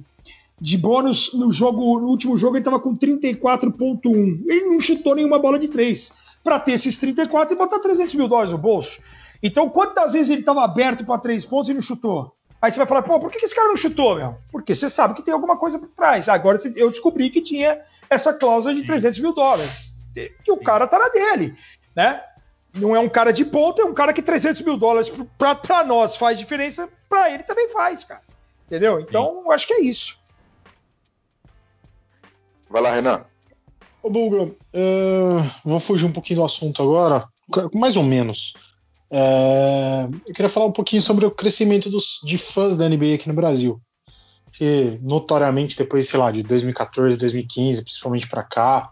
de bônus. No jogo, no último jogo, ele estava com 34,1. Ele não chutou nenhuma bola de três. Para ter esses 34 e botar 300 mil dólares no bolso. Então, quantas vezes ele estava aberto para três pontos e não chutou? Aí você vai falar, pô, por que esse cara não chutou, meu? Porque você sabe que tem alguma coisa por trás. Agora eu descobri que tinha essa cláusula de 300 mil dólares. Que o cara tá na dele, né? Não é um cara de ponta, é um cara que 300 mil dólares para nós faz diferença, para ele também faz, cara. Entendeu? Então, eu acho que é isso. Vai lá, Renan. Ô, Bulga, uh, vou fugir um pouquinho do assunto agora, mais ou menos. É, eu queria falar um pouquinho sobre o crescimento dos, de fãs da NBA aqui no Brasil. Que notoriamente depois, sei lá, de 2014, 2015, principalmente para cá,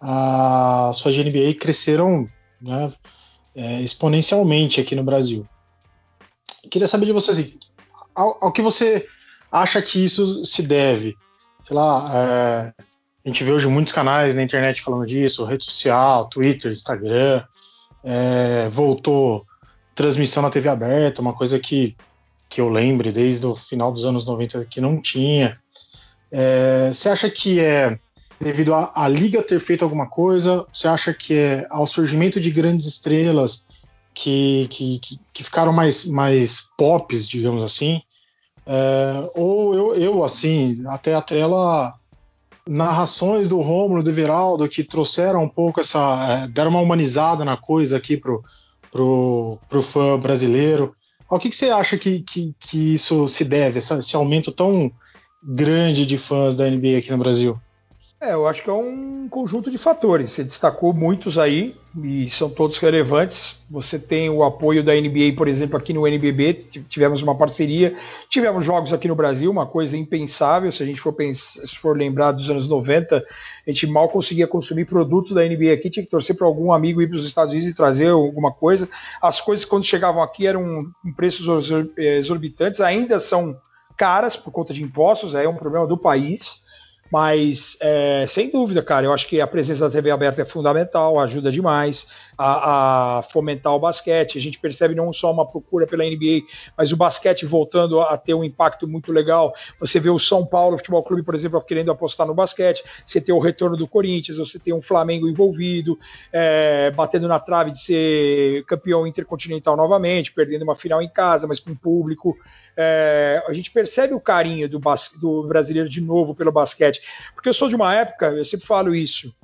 as fãs de NBA cresceram né, é, exponencialmente aqui no Brasil. Eu queria saber de você assim, ao, ao, que você acha que isso se deve. Sei lá, é, a gente vê hoje muitos canais na internet falando disso, rede social, Twitter, Instagram é, voltou transmissão na TV aberta, uma coisa que, que eu lembre desde o final dos anos 90 que não tinha. É, você acha que é devido à liga ter feito alguma coisa? Você acha que é ao surgimento de grandes estrelas que, que, que ficaram mais, mais pops, digamos assim? É, ou eu, eu, assim, até a trela narrações do Romulo, do Everaldo, que trouxeram um pouco essa. É, deram uma humanizada na coisa aqui pro, pro, pro fã brasileiro. Ao que, que você acha que, que, que isso se deve, essa, esse aumento tão grande de fãs da NBA aqui no Brasil? É, eu acho que é um conjunto de fatores. Você destacou muitos aí e são todos relevantes. Você tem o apoio da NBA, por exemplo, aqui no NBB, tivemos uma parceria, tivemos jogos aqui no Brasil, uma coisa impensável. Se a gente for, pensar, se for lembrar dos anos 90, a gente mal conseguia consumir produtos da NBA aqui, tinha que torcer para algum amigo ir para os Estados Unidos e trazer alguma coisa. As coisas, quando chegavam aqui, eram preços exorbitantes, ainda são caras por conta de impostos, é um problema do país. Mas, é, sem dúvida, cara, eu acho que a presença da TV aberta é fundamental, ajuda demais a, a, fomentar o basquete. A gente percebe não só uma procura pela NBA, mas o basquete voltando a ter um impacto muito legal. Você vê o São Paulo Futebol Clube, por exemplo, querendo apostar no basquete. Você tem o retorno do Corinthians, você tem um Flamengo envolvido, é, batendo na trave de ser campeão intercontinental novamente, perdendo uma final em casa, mas com público é, a gente percebe o carinho do, do, brasileiro de novo pelo basquete. Porque eu sou de uma época, eu sempre falo isso,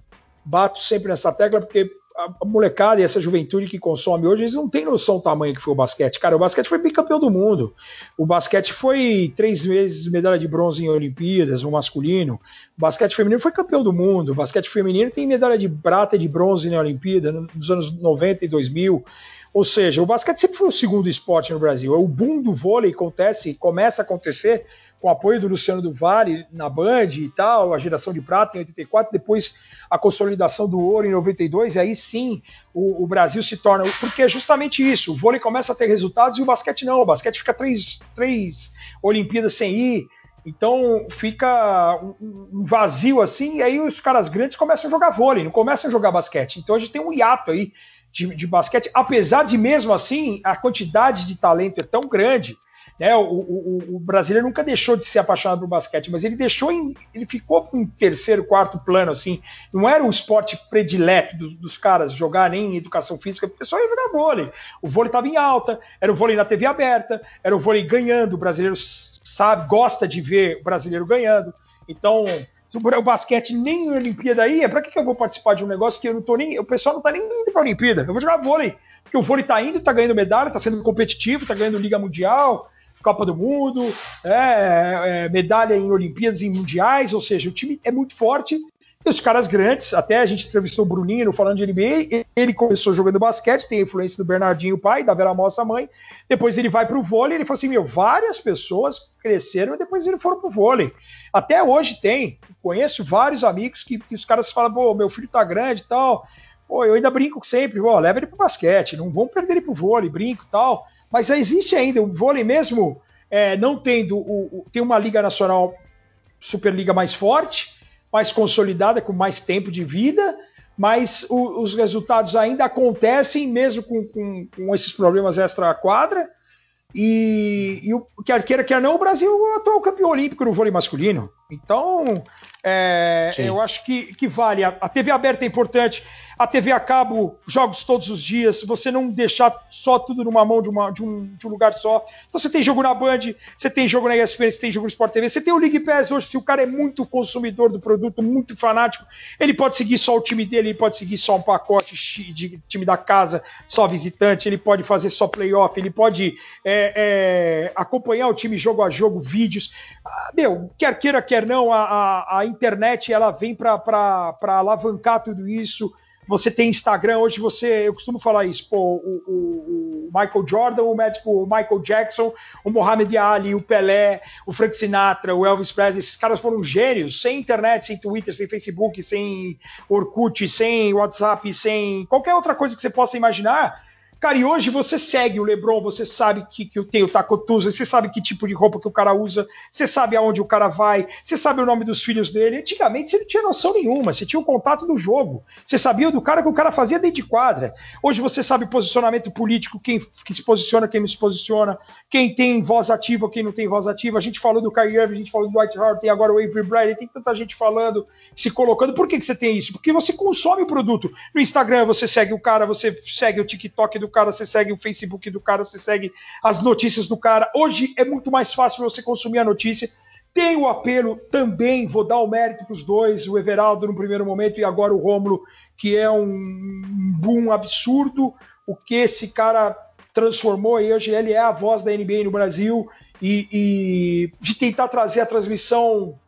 bato sempre nessa tecla, porque a molecada e essa juventude que consome hoje, eles não têm noção do tamanho que foi o basquete. Cara, o basquete foi bicampeão do mundo. O basquete foi três vezes medalha de bronze em Olimpíadas, o masculino. O basquete feminino foi campeão do mundo. O basquete feminino tem medalha de prata e de bronze na Olimpíada nos anos 90 e 2000. Ou seja, o basquete sempre foi o segundo esporte no Brasil. O boom do vôlei acontece, começa a acontecer com apoio do Luciano do Vale na Band e tal, a geração de prata em 84, depois a consolidação do ouro em 92, e aí sim o, o, Brasil se torna. Porque é justamente isso: o vôlei começa a ter resultados e o basquete não. O basquete fica três, três Olimpíadas sem ir. Então fica um vazio assim, e aí os caras grandes começam a jogar vôlei, não começam a jogar basquete. Então a gente tem um hiato aí de, de, basquete, apesar de mesmo assim a quantidade de talento é tão grande. Né, o, o, o, brasileiro nunca deixou de ser apaixonado por basquete, mas ele deixou em, ele ficou em terceiro, quarto plano, assim. Não era o esporte predileto do, dos caras jogar nem em educação física, o pessoal ia jogar vôlei. O vôlei estava em alta, era o vôlei na TV aberta, era o vôlei ganhando. O brasileiro sabe, gosta de ver o brasileiro ganhando. Então, o basquete nem Olimpíada aí, é pra que, que eu vou participar de um negócio que eu não tô nem. O pessoal não tá nem indo pra Olimpíada. Eu vou jogar vôlei. Porque o vôlei tá indo, tá ganhando medalha, tá sendo competitivo, tá ganhando Liga Mundial, Copa do Mundo, é, é, medalha em Olimpíadas e Mundiais, ou seja, o time é muito forte. E os caras grandes, até a gente entrevistou o Bruninho falando de NBA, ele começou jogando basquete, tem a influência do Bernardinho, o pai, da Vera Mossa, a mãe. Depois ele vai para o vôlei, ele falou assim: meu, várias pessoas cresceram e depois eles foram para o vôlei. Até hoje tem. Conheço vários amigos que, que os caras falam, pô, meu filho tá grande e tal. Pô, eu ainda brinco sempre, ó, leva ele pro basquete, não vamos perder ele pro vôlei, brinco e tal. Mas existe ainda o vôlei mesmo, é, não tendo o, o, tem uma liga nacional Superliga mais forte, mais consolidada, com mais tempo de vida. mas o, os resultados ainda acontecem, mesmo com, com, com esses problemas extra-quadra. E, e o, quer queira, quer não, o Brasil é o atual campeão olímpico no vôlei masculino. Então, é, eu acho que, que vale. A, a TV aberta é importante a TV a cabo, jogos todos os dias, você não deixar só tudo numa mão de, uma, de, um, de um lugar só. Então você tem jogo na Band, você tem jogo na ESPN, você tem jogo no Sport TV, você tem o League Pass hoje, se o cara é muito consumidor do produto, muito fanático, ele pode seguir só o time dele, ele pode seguir só um pacote de time da casa, só visitante, ele pode fazer só playoff, ele pode é, é, acompanhar o time jogo a jogo, vídeos. Ah, meu, quer queira, quer não, a, a, a internet ela vem para alavancar tudo isso você tem Instagram, hoje você, eu costumo falar isso, pô, o, o, o Michael Jordan, o médico o Michael Jackson, o Mohamed Ali, o Pelé, o Frank Sinatra, o Elvis Presley, esses caras foram gênios, sem internet, sem Twitter, sem Facebook, sem Orkut, sem WhatsApp, sem qualquer outra coisa que você possa imaginar, Cara, e hoje você segue o LeBron, você sabe que, que tem o Taco Tuesday, você sabe que tipo de roupa que o cara usa, você sabe aonde o cara vai, você sabe o nome dos filhos dele. Antigamente você não tinha noção nenhuma, você tinha o contato do jogo, você sabia do cara que o cara fazia dentro de quadra. Hoje você sabe o posicionamento político, quem que se posiciona, quem não se posiciona, quem tem voz ativa, quem não tem voz ativa. A gente falou do Kyrie Irving, a gente falou do White Hart, tem agora o Avery Bradley, tem tanta gente falando, se colocando. Por que, que você tem isso? Porque você consome o produto. No Instagram você segue o cara, você segue o TikTok do do cara, você segue o Facebook do cara, você segue as notícias do cara. Hoje é muito mais fácil você consumir a notícia. Tem o apelo também, vou dar o mérito para os dois, o Everaldo no primeiro momento e agora o Rômulo, que é um boom absurdo. O que esse cara transformou e hoje ele é a voz da NBA no Brasil e, e de tentar trazer a transmissão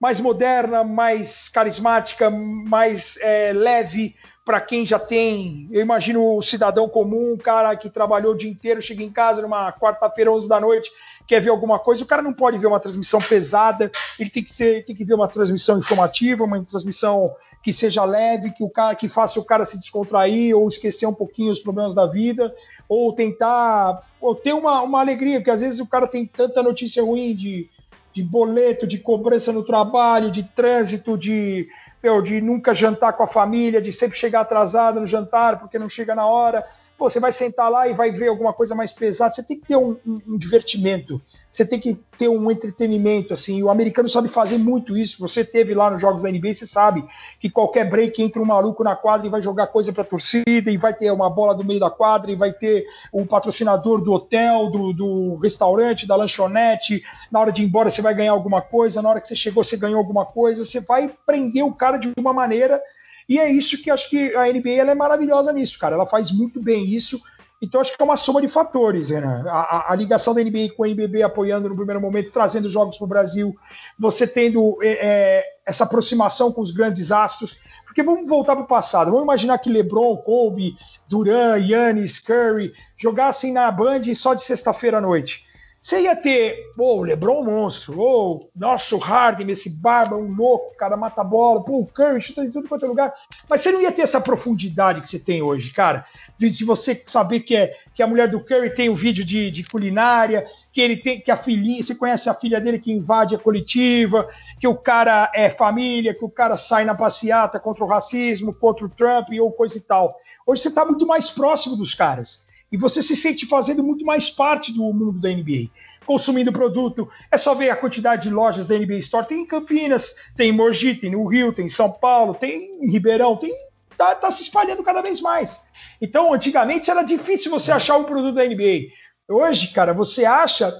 mais moderna, mais carismática, mais é, leve para quem já tem, eu imagino o cidadão comum, um cara que trabalhou o dia inteiro, chega em casa numa quarta-feira, 11 da noite, quer ver alguma coisa, o cara não pode ver uma transmissão pesada, ele tem que ser, tem que ver uma transmissão informativa, uma transmissão que seja leve, que o cara que faça o cara se descontrair ou esquecer um pouquinho os problemas da vida, ou tentar ou ter uma, uma alegria, porque às vezes o cara tem tanta notícia ruim de, de boleto, de cobrança no trabalho, de trânsito, de meu, de nunca jantar com a família, de sempre chegar atrasado no jantar porque não chega na hora. Pô, você vai sentar lá e vai ver alguma coisa mais pesada. Você tem que ter um, um, um divertimento, você tem que ter um entretenimento. assim. O americano sabe fazer muito isso. Você teve lá nos jogos da NBA, você sabe que qualquer break entra um maluco na quadra e vai jogar coisa para a torcida, e vai ter uma bola do meio da quadra, e vai ter o patrocinador do hotel, do, do restaurante, da lanchonete. Na hora de ir embora, você vai ganhar alguma coisa. Na hora que você chegou, você ganhou alguma coisa. Você vai prender o cara de uma maneira. E é isso que acho que a NBA ela é maravilhosa nisso, cara. Ela faz muito bem isso. Então acho que é uma soma de fatores, né? A, a, a ligação da NBA com a NBB apoiando no primeiro momento, trazendo jogos para o Brasil, você tendo é, é, essa aproximação com os grandes astros. Porque vamos voltar para o passado. Vamos imaginar que LeBron, Kobe, Duran, Yannis, Curry jogassem na Band só de sexta-feira à noite. Você ia ter, pô, o Lebron monstro, ô, nossa, o Harden, esse barba, um louco, cara, mata bola, pô, o Curry chuta em tudo quanto é lugar. Mas você não ia ter essa profundidade que você tem hoje, cara. De, de você saber que, é, que a mulher do Curry tem um vídeo de, de, culinária, que ele tem, que a filhinha, você conhece a filha dele que invade a coletiva, que o cara é família, que o cara sai na passeata contra o racismo, contra o Trump ou coisa e tal. Hoje você está muito mais próximo dos caras e você se sente fazendo muito mais parte do mundo da NBA. Consumindo produto, é só ver a quantidade de lojas da NBA Store. Tem em Campinas, tem em Mogi, tem no Rio, tem em São Paulo, tem em Ribeirão, tem tá, tá se espalhando cada vez mais. Então, antigamente era difícil você achar um produto da NBA. Hoje, cara, você acha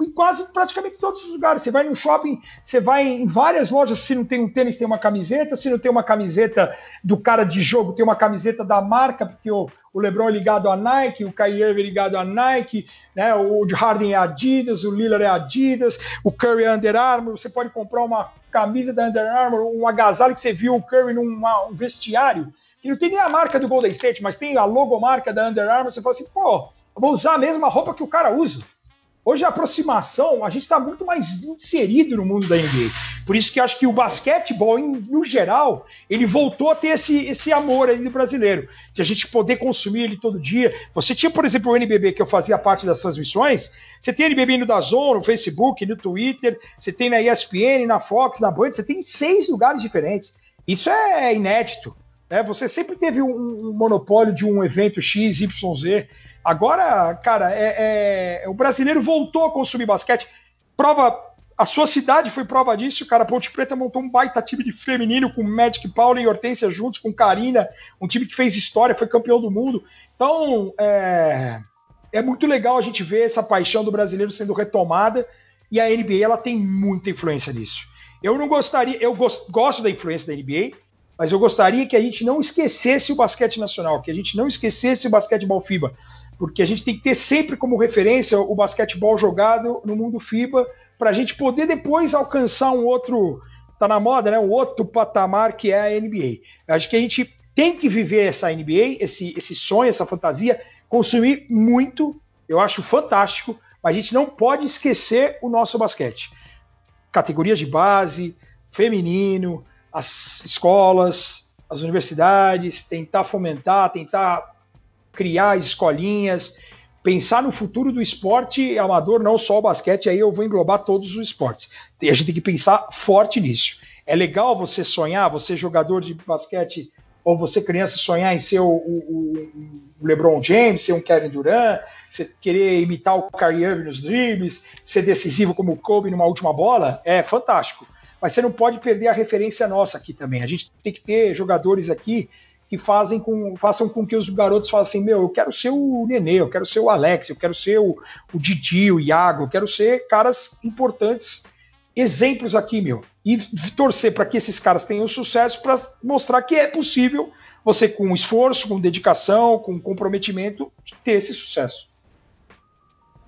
em quase praticamente todos os lugares. Você vai no shopping, você vai em várias lojas. Se não tem um tênis, tem uma camiseta. Se não tem uma camiseta do cara de jogo, tem uma camiseta da marca, porque o, o LeBron é ligado à Nike, o Kyrie é ligado à Nike, né? O Harden é Adidas, o Lillard é Adidas, o Curry é Under Armour. Você pode comprar uma camisa da Under Armour, um agasalho que você viu o Curry num um vestiário que não tem nem a marca do Golden State, mas tem a logomarca da Under Armour. Você fala assim, pô, eu vou usar a mesma roupa que o cara usa. Hoje a aproximação, a gente está muito mais inserido no mundo da NBA. Por isso que acho que o basquetebol, em, no geral, ele voltou a ter esse, esse amor aí do brasileiro. De a gente poder consumir ele todo dia. Você tinha, por exemplo, o NBB, que eu fazia parte das transmissões. Você tem NBB no Dazon, no Facebook, no Twitter. Você tem na ESPN, na Fox, na Band. Você tem em seis lugares diferentes. Isso é inédito. Né? Você sempre teve um, um monopólio de um evento X, Y, Z. Agora, cara, é, é, o brasileiro voltou a consumir basquete. Prova a sua cidade foi prova disso, cara. Ponte Preta montou um baita time de feminino com Magic Paula e Hortência juntos, com Karina, um time que fez história, foi campeão do mundo. Então, é, é muito legal a gente ver essa paixão do brasileiro sendo retomada e a NBA ela tem muita influência nisso. Eu não gostaria, eu gosto, gosto da influência da NBA, mas eu gostaria que a gente não esquecesse o basquete nacional, que a gente não esquecesse o basquetebol FIBA, porque a gente tem que ter sempre como referência o basquetebol jogado no mundo FIBA para a gente poder depois alcançar um outro, tá na moda, né? Um outro patamar que é a NBA. Acho que a gente tem que viver essa NBA, esse, esse sonho, essa fantasia, consumir muito, eu acho fantástico, mas a gente não pode esquecer o nosso basquete. Categorias de base, feminino, as escolas, as universidades, tentar fomentar, tentar criar escolinhas, pensar no futuro do esporte amador, não só o basquete, aí eu vou englobar todos os esportes. E a gente tem que pensar forte nisso. É legal você sonhar, você jogador de basquete ou você criança sonhar em ser o, o, o LeBron James, ser um Kevin Durant, você querer imitar o Kyrie Irving nos dribles, ser decisivo como o Kobe numa última bola, é fantástico. Mas você não pode perder a referência nossa aqui também. A gente tem que ter jogadores aqui que fazem com, façam com que os garotos falem assim: meu, eu quero ser o Nenê, eu quero ser o Alex, eu quero ser o, o Didi, o Iago, eu quero ser caras importantes, exemplos aqui, meu. E torcer para que esses caras tenham sucesso para mostrar que é possível você, com esforço, com dedicação, com comprometimento, ter esse sucesso.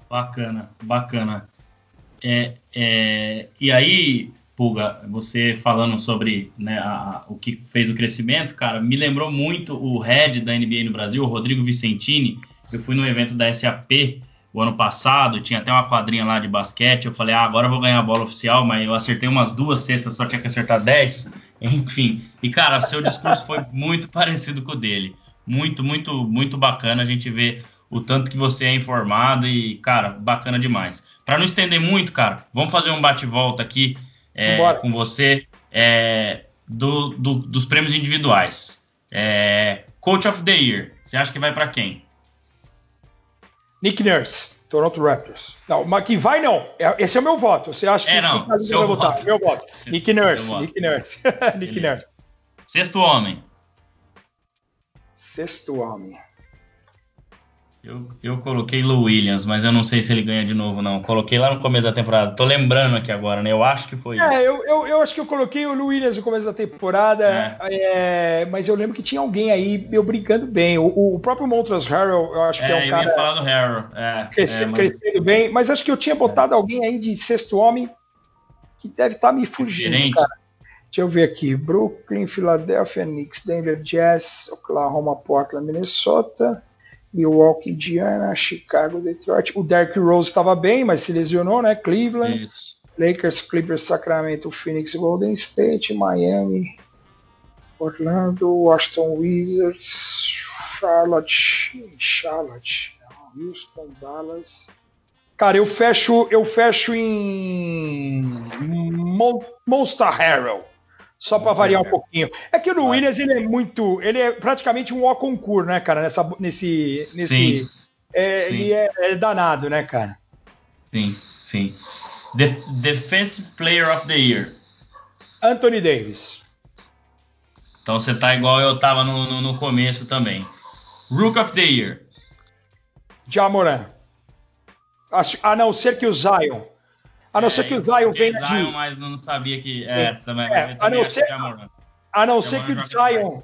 Bacana, bacana. É, é, e aí, Pulga, você falando sobre né, a, o que fez o crescimento, cara, me lembrou muito o head da NBA no Brasil, o Rodrigo Vicentini. Eu fui no evento da SAP o ano passado, tinha até uma quadrinha lá de basquete. Eu falei, ah, agora eu vou ganhar a bola oficial, mas eu acertei umas duas cestas, só tinha que acertar dez. Enfim, e cara, seu discurso foi muito parecido com o dele. Muito, muito, muito bacana a gente ver o tanto que você é informado e, cara, bacana demais. Para não estender muito, cara, vamos fazer um bate-volta aqui é, com você é, do, do, dos prêmios individuais. É, Coach of the Year, você acha que vai para quem? Nick Nurse, Toronto Raptors. Não, mas que vai não. É, esse é o meu voto. Você acha que, é, não, que vai votar? Voto. Meu voto. Nick Nurse, Nick Nurse. Nick Nurse. Sexto homem. Sexto homem. Eu, eu coloquei Lou Williams, mas eu não sei se ele ganha de novo, não. Coloquei lá no começo da temporada. Tô lembrando aqui agora, né? Eu acho que foi é, Eu, eu, eu, acho que eu coloquei o Lou Williams no começo da temporada, é. É, mas eu lembro que tinha alguém aí eu brincando bem. O, o próprio Montrezl Harrell, eu acho que é, um eu cara. Eu ia falar do Harrell. É, crescendo, mas... crescendo bem, mas acho que eu tinha botado alguém aí de sexto homem que deve estar tá me fugindo, Diferente. cara. Deixa eu ver aqui. Brooklyn, Philadelphia Knicks, Denver Jazz, Oklahoma, Portland, Minnesota. Milwaukee, Indiana, Chicago, Detroit. O Derrick Rose estava bem, mas se lesionou, né? Cleveland, Isso. Lakers, Clippers, Sacramento, Phoenix, Golden State, Miami, Orlando, Washington Wizards, Charlotte, Charlotte, Houston, Dallas. Cara, eu fecho, eu fecho em Monster Harrell. Só para variar um pouquinho. É que o Vai. Williams ele é muito. Ele é praticamente um O né, cara? Nessa, nesse. nesse sim. É, sim. Ele é, é, danado, né, cara? Sim, sim. Defensive Player of the Year. Anthony Davis. Então você tá igual eu tava no, no, no começo também. Rook of the Year. Jamoran. A não ser que o Zion. A não é, ser que o Zion venha de. mas não sabia que. É, também, é, a não ser, a não ser que o Zion.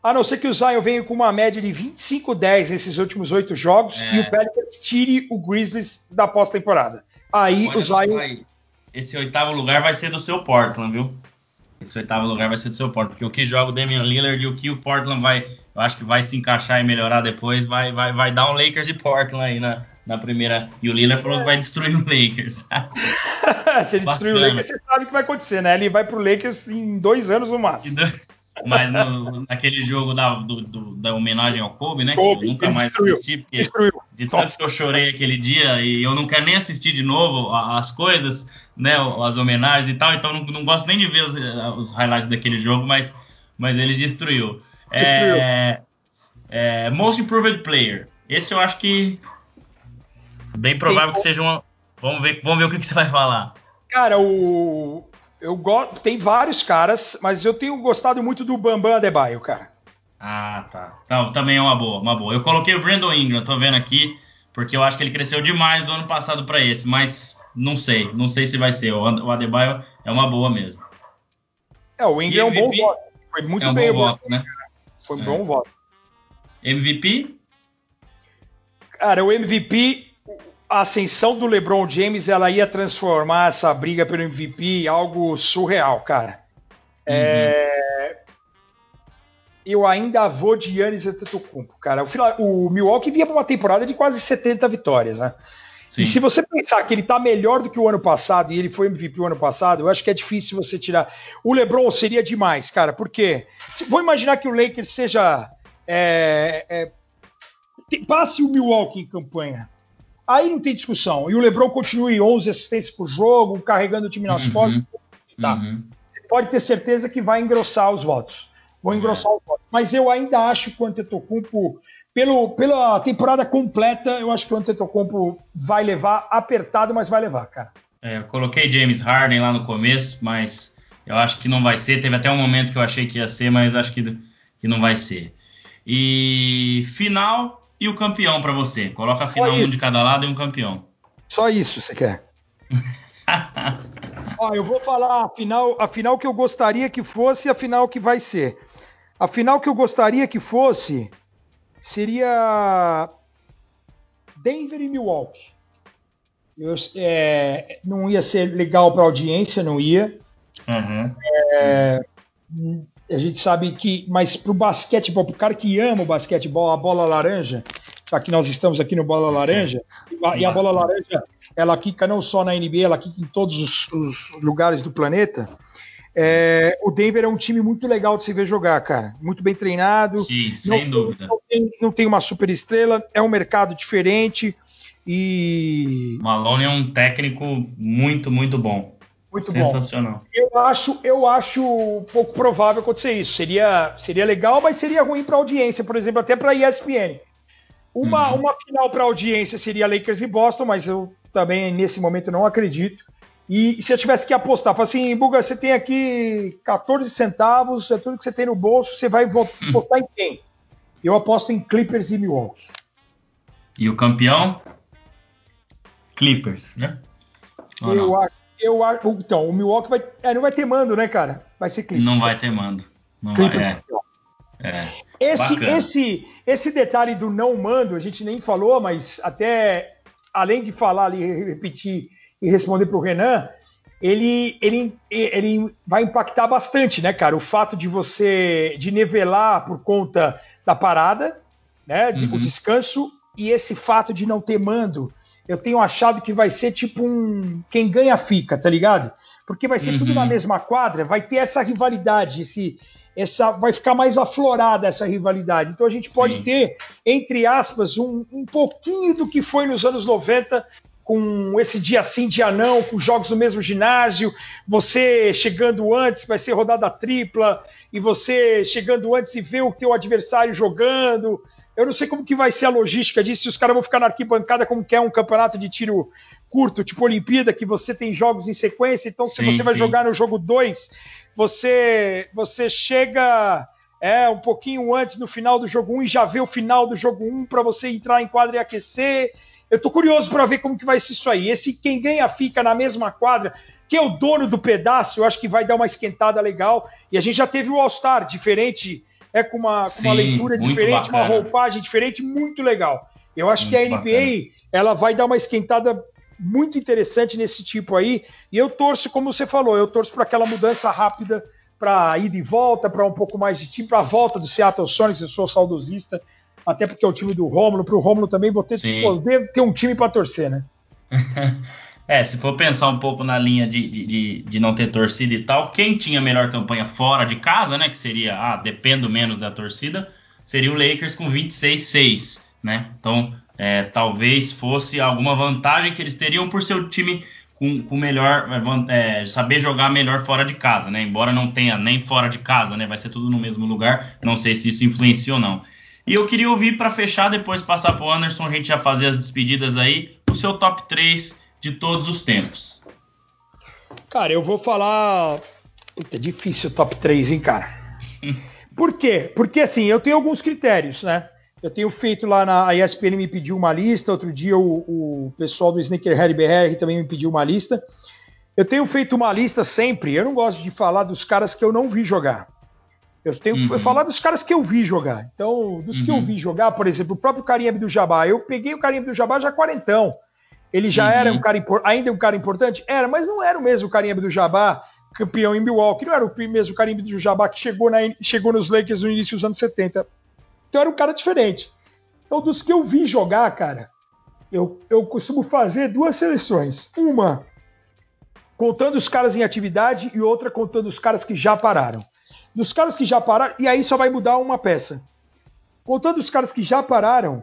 A não ser que o Zion venha com uma média de 25-10 nesses últimos oito jogos é. e o Pelicans tire o Grizzlies da pós-temporada. Aí Olha, o Zion. Vai, esse oitavo lugar vai ser do seu Portland, viu? Esse oitavo lugar vai ser do seu Portland. Porque o que joga o Damian Lillard e o que o Portland vai. Eu acho que vai se encaixar e melhorar depois. Vai, vai, vai dar um Lakers e Portland aí na, na primeira. E o Lillard falou que vai destruir o Lakers. Se ele destruir o Lakers, você sabe o que vai acontecer, né? Ele vai pro Lakers em dois anos no máximo. Mas no, naquele jogo da, do, do, da homenagem ao Kobe, né? Kobe, que eu nunca mais destruiu, assisti, porque destruiu. de tanto Nossa. que eu chorei aquele dia e eu não quero nem assistir de novo as coisas, né? As homenagens e tal, então não, não gosto nem de ver os, os highlights daquele jogo, mas, mas ele destruiu. É, é, Most Improved Player. Esse eu acho que bem provável que seja uma. Vamos ver, vamos ver o que, que você vai falar. Cara, o eu gosto, tem vários caras, mas eu tenho gostado muito do Bambam Adebayo, cara. Ah, tá. Não, também é uma boa, uma boa. Eu coloquei o Brandon Ingram, tô vendo aqui, porque eu acho que ele cresceu demais do ano passado para esse, mas não sei, não sei se vai ser. O Adebayo é uma boa mesmo. É, o Ingram é um bom voto. Foi muito é um bem bom voto, né? Foi um é. bom voto. MVP? Cara, o MVP a ascensão do LeBron James ela ia transformar essa briga pelo MVP em algo surreal, cara. Uhum. É... Eu ainda vou de Yannis Antetokounmpo, cara. O, o Milwaukee vinha para uma temporada de quase 70 vitórias, né? Sim. E se você pensar que ele tá melhor do que o ano passado e ele foi MVP o ano passado, eu acho que é difícil você tirar. O LeBron seria demais, cara, porque vou imaginar que o Lakers seja é, é, passe o Milwaukee em campanha aí não tem discussão. E o LeBron continue 11 assistências por jogo, carregando o time nas uhum, costas. Tá. Uhum. Você pode ter certeza que vai engrossar os votos. Vão engrossar os votos. Mas eu ainda acho que o Antetokounmpo, pelo, pela temporada completa, eu acho que o Antetokounmpo vai levar apertado, mas vai levar, cara. É, eu coloquei James Harden lá no começo, mas eu acho que não vai ser. Teve até um momento que eu achei que ia ser, mas acho que, que não vai ser. E final, e o campeão para você. Coloca a final um de cada lado e um campeão. Só isso você quer? Ó, eu vou falar a final, a final que eu gostaria que fosse e a final que vai ser. A final que eu gostaria que fosse seria Denver e Milwaukee. Eu, é, não ia ser legal para audiência, não ia. Uhum. É, a gente sabe que, mas para o basquetebol, para o cara que ama o basquetebol, a bola laranja, já que nós estamos aqui no Bola Laranja, e a bola laranja ela quica não só na NBA, ela quica em todos os, os lugares do planeta. É, o Denver é um time muito legal de se ver jogar, cara. Muito bem treinado. Sim, sem não, dúvida. Não tem, não tem, uma super estrela, é um mercado diferente e. Malone é um técnico muito, muito bom. Muito Sensacional. bom. Eu acho, eu acho pouco provável acontecer isso. Seria, seria legal, mas seria ruim para a audiência, por exemplo, até para a ESPN. Uma, uhum. uma final para a audiência seria Lakers e Boston, mas eu também nesse momento não acredito. E se eu tivesse que apostar, falar assim, Buga, você tem aqui 14 centavos, é tudo que você tem no bolso, você vai votar em quem? Eu aposto em Clippers e Milwaukee. E o campeão? Clippers, né? Ou eu não? acho eu acho. Então, o Milwaukee vai. É, não vai ter mando, né, cara? Vai ser Clippers. Não vai ter mando. Não vai, é. é. Esse, esse, esse detalhe do não mando, a gente nem falou, mas até além de falar ali, repetir e responder para o Renan, ele, ele, ele vai impactar bastante, né, cara? O fato de você de nivelar por conta da parada, né? De, uhum. O descanso e esse fato de não ter mando eu tenho achado que vai ser tipo um quem ganha fica, tá ligado? Porque vai ser uhum. tudo na uhum. mesma quadra, vai ter essa rivalidade, esse, essa, vai ficar mais aflorada essa rivalidade. Então a gente pode Sim. ter, entre aspas, um, um pouquinho do que foi nos anos 90, com esse dia sim, dia não, com jogos no mesmo ginásio, você chegando antes, vai ser rodada tripla, e você chegando antes e ver o teu adversário jogando, eu não sei como que vai ser a logística disso, se os caras vão ficar na arquibancada como que é um campeonato de tiro curto, tipo Olimpíada, que você tem jogos em sequência, então se sim, você vai jogar no jogo 2, você, você chega é, um pouquinho antes no final do jogo 1 um, e já vê o final do jogo 1 um, para você entrar em quadra e aquecer. Eu tô curioso para ver como que vai ser isso aí. Esse quem ganha fica na mesma quadra, que é o dono do pedaço, eu acho que vai dar uma esquentada legal. E a gente já teve o All-Star, diferente é com uma, com uma leitura diferente, bacana. uma roupagem diferente, muito legal. Eu acho muito que a NBA bacana. ela vai dar uma esquentada muito interessante nesse tipo aí. E eu torço, como você falou, eu torço para aquela mudança rápida para ir de volta, para um pouco mais de time, para a volta do Seattle Sonics. Eu sou saudosista, até porque é o time do Rômulo. Para o Rômulo também vou ter, poder ter um time para torcer, né? É, se for pensar um pouco na linha de, de, de, não ter torcida e tal, quem tinha melhor campanha fora de casa, né? Que seria, ah, dependo menos da torcida, seria o Lakers com 26-6, né? Então, é, talvez fosse alguma vantagem que eles teriam por ser o time com, com melhor, é, saber jogar melhor fora de casa, né? Embora não tenha nem fora de casa, né? Vai ser tudo no mesmo lugar. Não sei se isso influencia ou não. E eu queria ouvir para fechar, depois passar para o Anderson, a gente já fazer as despedidas aí, o seu top 3 de todos os tempos. Cara, eu vou falar. Puta, é difícil o top 3, hein, cara? Por quê? Porque assim, eu tenho alguns critérios, né? Eu tenho feito lá na ESPN me pediu uma lista, outro dia o, o pessoal do Sneakerhead BR também me pediu uma lista. Eu tenho feito uma lista sempre, eu não gosto de falar dos caras que eu não vi jogar. Eu tenho uhum. falar dos caras que eu vi jogar. Então, dos uhum. que eu uhum. vi jogar, por exemplo, o próprio Karim do Jabá. Eu peguei o Karim do Jabá já quarentão. Ele já uhum. era um cara ainda um cara importante? Era, mas não era o mesmo Karim do Jabá, campeão em Milwaukee. Não era o mesmo Karim do Jabá que chegou, na, chegou nos Lakers no início dos anos 70. Então era um cara diferente. Então, dos que eu vi jogar, cara, eu, eu costumo fazer duas seleções. Uma contando os caras em atividade e outra contando os caras que já pararam. Dos caras que já pararam, e aí só vai mudar uma peça. Contando os caras que já pararam,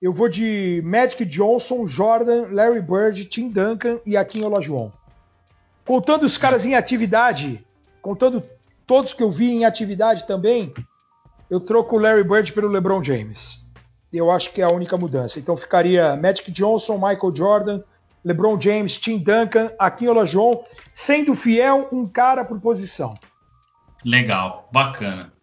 eu vou de Magic Johnson, Jordan, Larry Bird, Tim Duncan e Akin Olajuwon. Contando os caras em atividade, contando todos que eu vi em atividade também, eu troco o Larry Bird pelo LeBron James. Eu acho que é a única mudança. Então ficaria Magic Johnson, Michael Jordan, LeBron James, Tim Duncan, Akin Olajuwon, sendo fiel um cara por posição. Legal, bacana.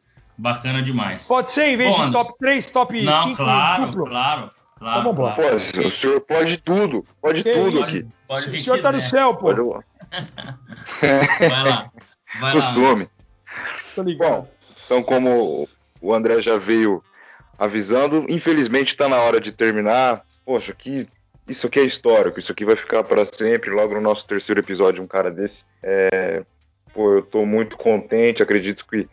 Bacana demais. Pode ser em vez Bom, de top 3, top Não, 5 claro, duplo? claro, claro. Claro. Pode, o senhor pode tudo, pode que tudo aqui. Pode, o senhor está no céu, pô. Vai lá. Vai Costume. Lá. Bom, então como o André já veio avisando. Infelizmente está na hora de terminar. Poxa, que isso aqui é histórico, isso aqui vai ficar para sempre. Logo no nosso terceiro episódio, um cara desse. É, pô, eu estou muito contente, acredito que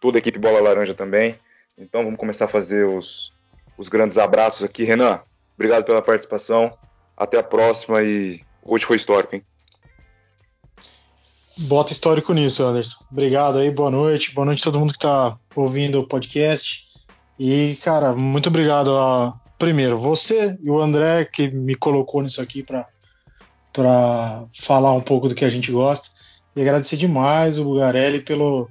toda a equipe Bola Laranja também. Então vamos começar a fazer os, os grandes abraços aqui. Renan, obrigado pela participação. Até a próxima e hoje foi histórico, hein? Bota histórico nisso, Anderson. Obrigado aí, boa noite. Boa noite a todo mundo que está ouvindo o podcast. E, cara, muito obrigado a, primeiro, você e o André que me colocou nisso aqui para falar um pouco do que a gente gosta. E agradecer demais o Bugarelli pelo,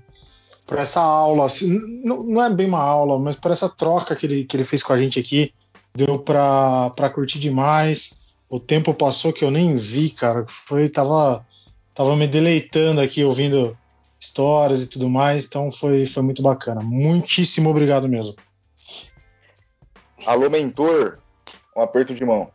por essa aula. Assim, não, não, é bem uma aula, mas por essa troca que ele, que ele fez com a gente aqui. Deu para curtir demais. O tempo passou que eu nem vi, cara. Foi, tava tava me deleitando aqui ouvindo histórias e tudo mais, então foi, foi muito bacana. Muitíssimo obrigado mesmo. Alô, mentor, um aperto de mão.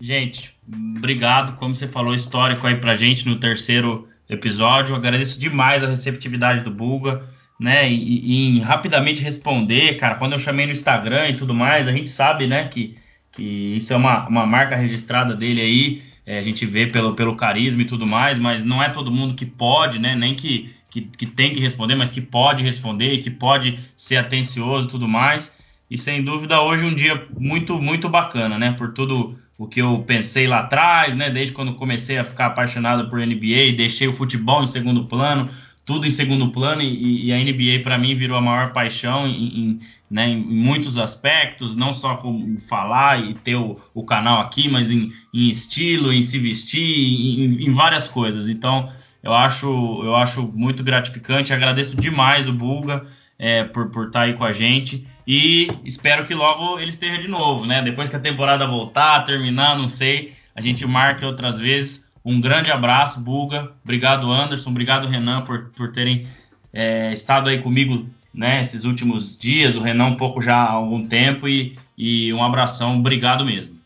Gente, obrigado, como você falou, histórico aí pra gente no terceiro episódio. agradeço demais a receptividade do Buga, né? E, e, rapidamente responder, cara. Quando eu chamei no Instagram e tudo mais, a gente sabe, né, que, que isso é uma, uma marca registrada dele aí é, a gente vê pelo, pelo carisma e tudo mais, mas não é todo mundo que pode, né? Nem que, que, que tem que responder, mas que pode responder e que pode ser atencioso e tudo mais. E sem dúvida hoje um dia muito, muito bacana, né? Por tudo o que eu pensei lá atrás, né? Desde quando comecei a ficar apaixonado por NBA, deixei o futebol em segundo plano, tudo em segundo plano e, e a NBA para mim virou a maior paixão em, em, né, em, muitos aspectos, não só com falar e ter o, o canal aqui, mas em, em, estilo, em se vestir, em, várias coisas. Então eu acho, eu acho muito gratificante, agradeço demais o Bulga é, por, por estar tá aí com a gente e espero que logo ele esteja de novo, né? Depois que a temporada voltar, terminar, não sei, a gente marque outras vezes. Um grande abraço, Buga. Obrigado, Anderson. Obrigado, Renan, por, por terem é, estado aí comigo né, esses últimos dias. O Renan um pouco já há algum tempo. E, e um abração. Obrigado mesmo.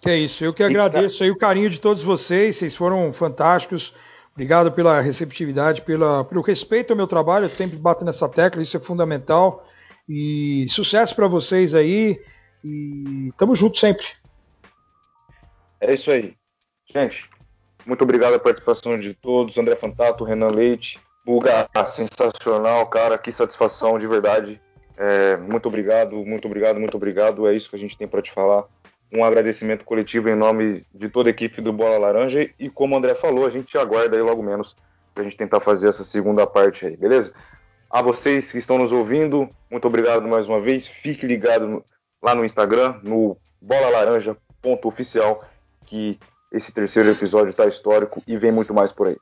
Que é isso. Eu que agradeço aí o carinho de todos vocês. Vocês foram fantásticos. Obrigado pela receptividade, pela, pelo respeito ao meu trabalho. Eu sempre bato nessa tecla, isso é fundamental. E sucesso para vocês aí. E tamo junto sempre. É isso aí. Gente, muito obrigado a participação de todos. André Fantato, Renan Leite. Buga, sensacional, cara. Que satisfação, de verdade. É, muito obrigado, muito obrigado, muito obrigado. É isso que a gente tem para te falar. Um agradecimento coletivo em nome de toda a equipe do Bola Laranja. E como o André falou, a gente te aguarda aí logo menos para a gente tentar fazer essa segunda parte aí, beleza? A vocês que estão nos ouvindo, muito obrigado mais uma vez. Fique ligado lá no Instagram, no bolalaranja.oficial, que esse terceiro episódio tá histórico e vem muito mais por aí.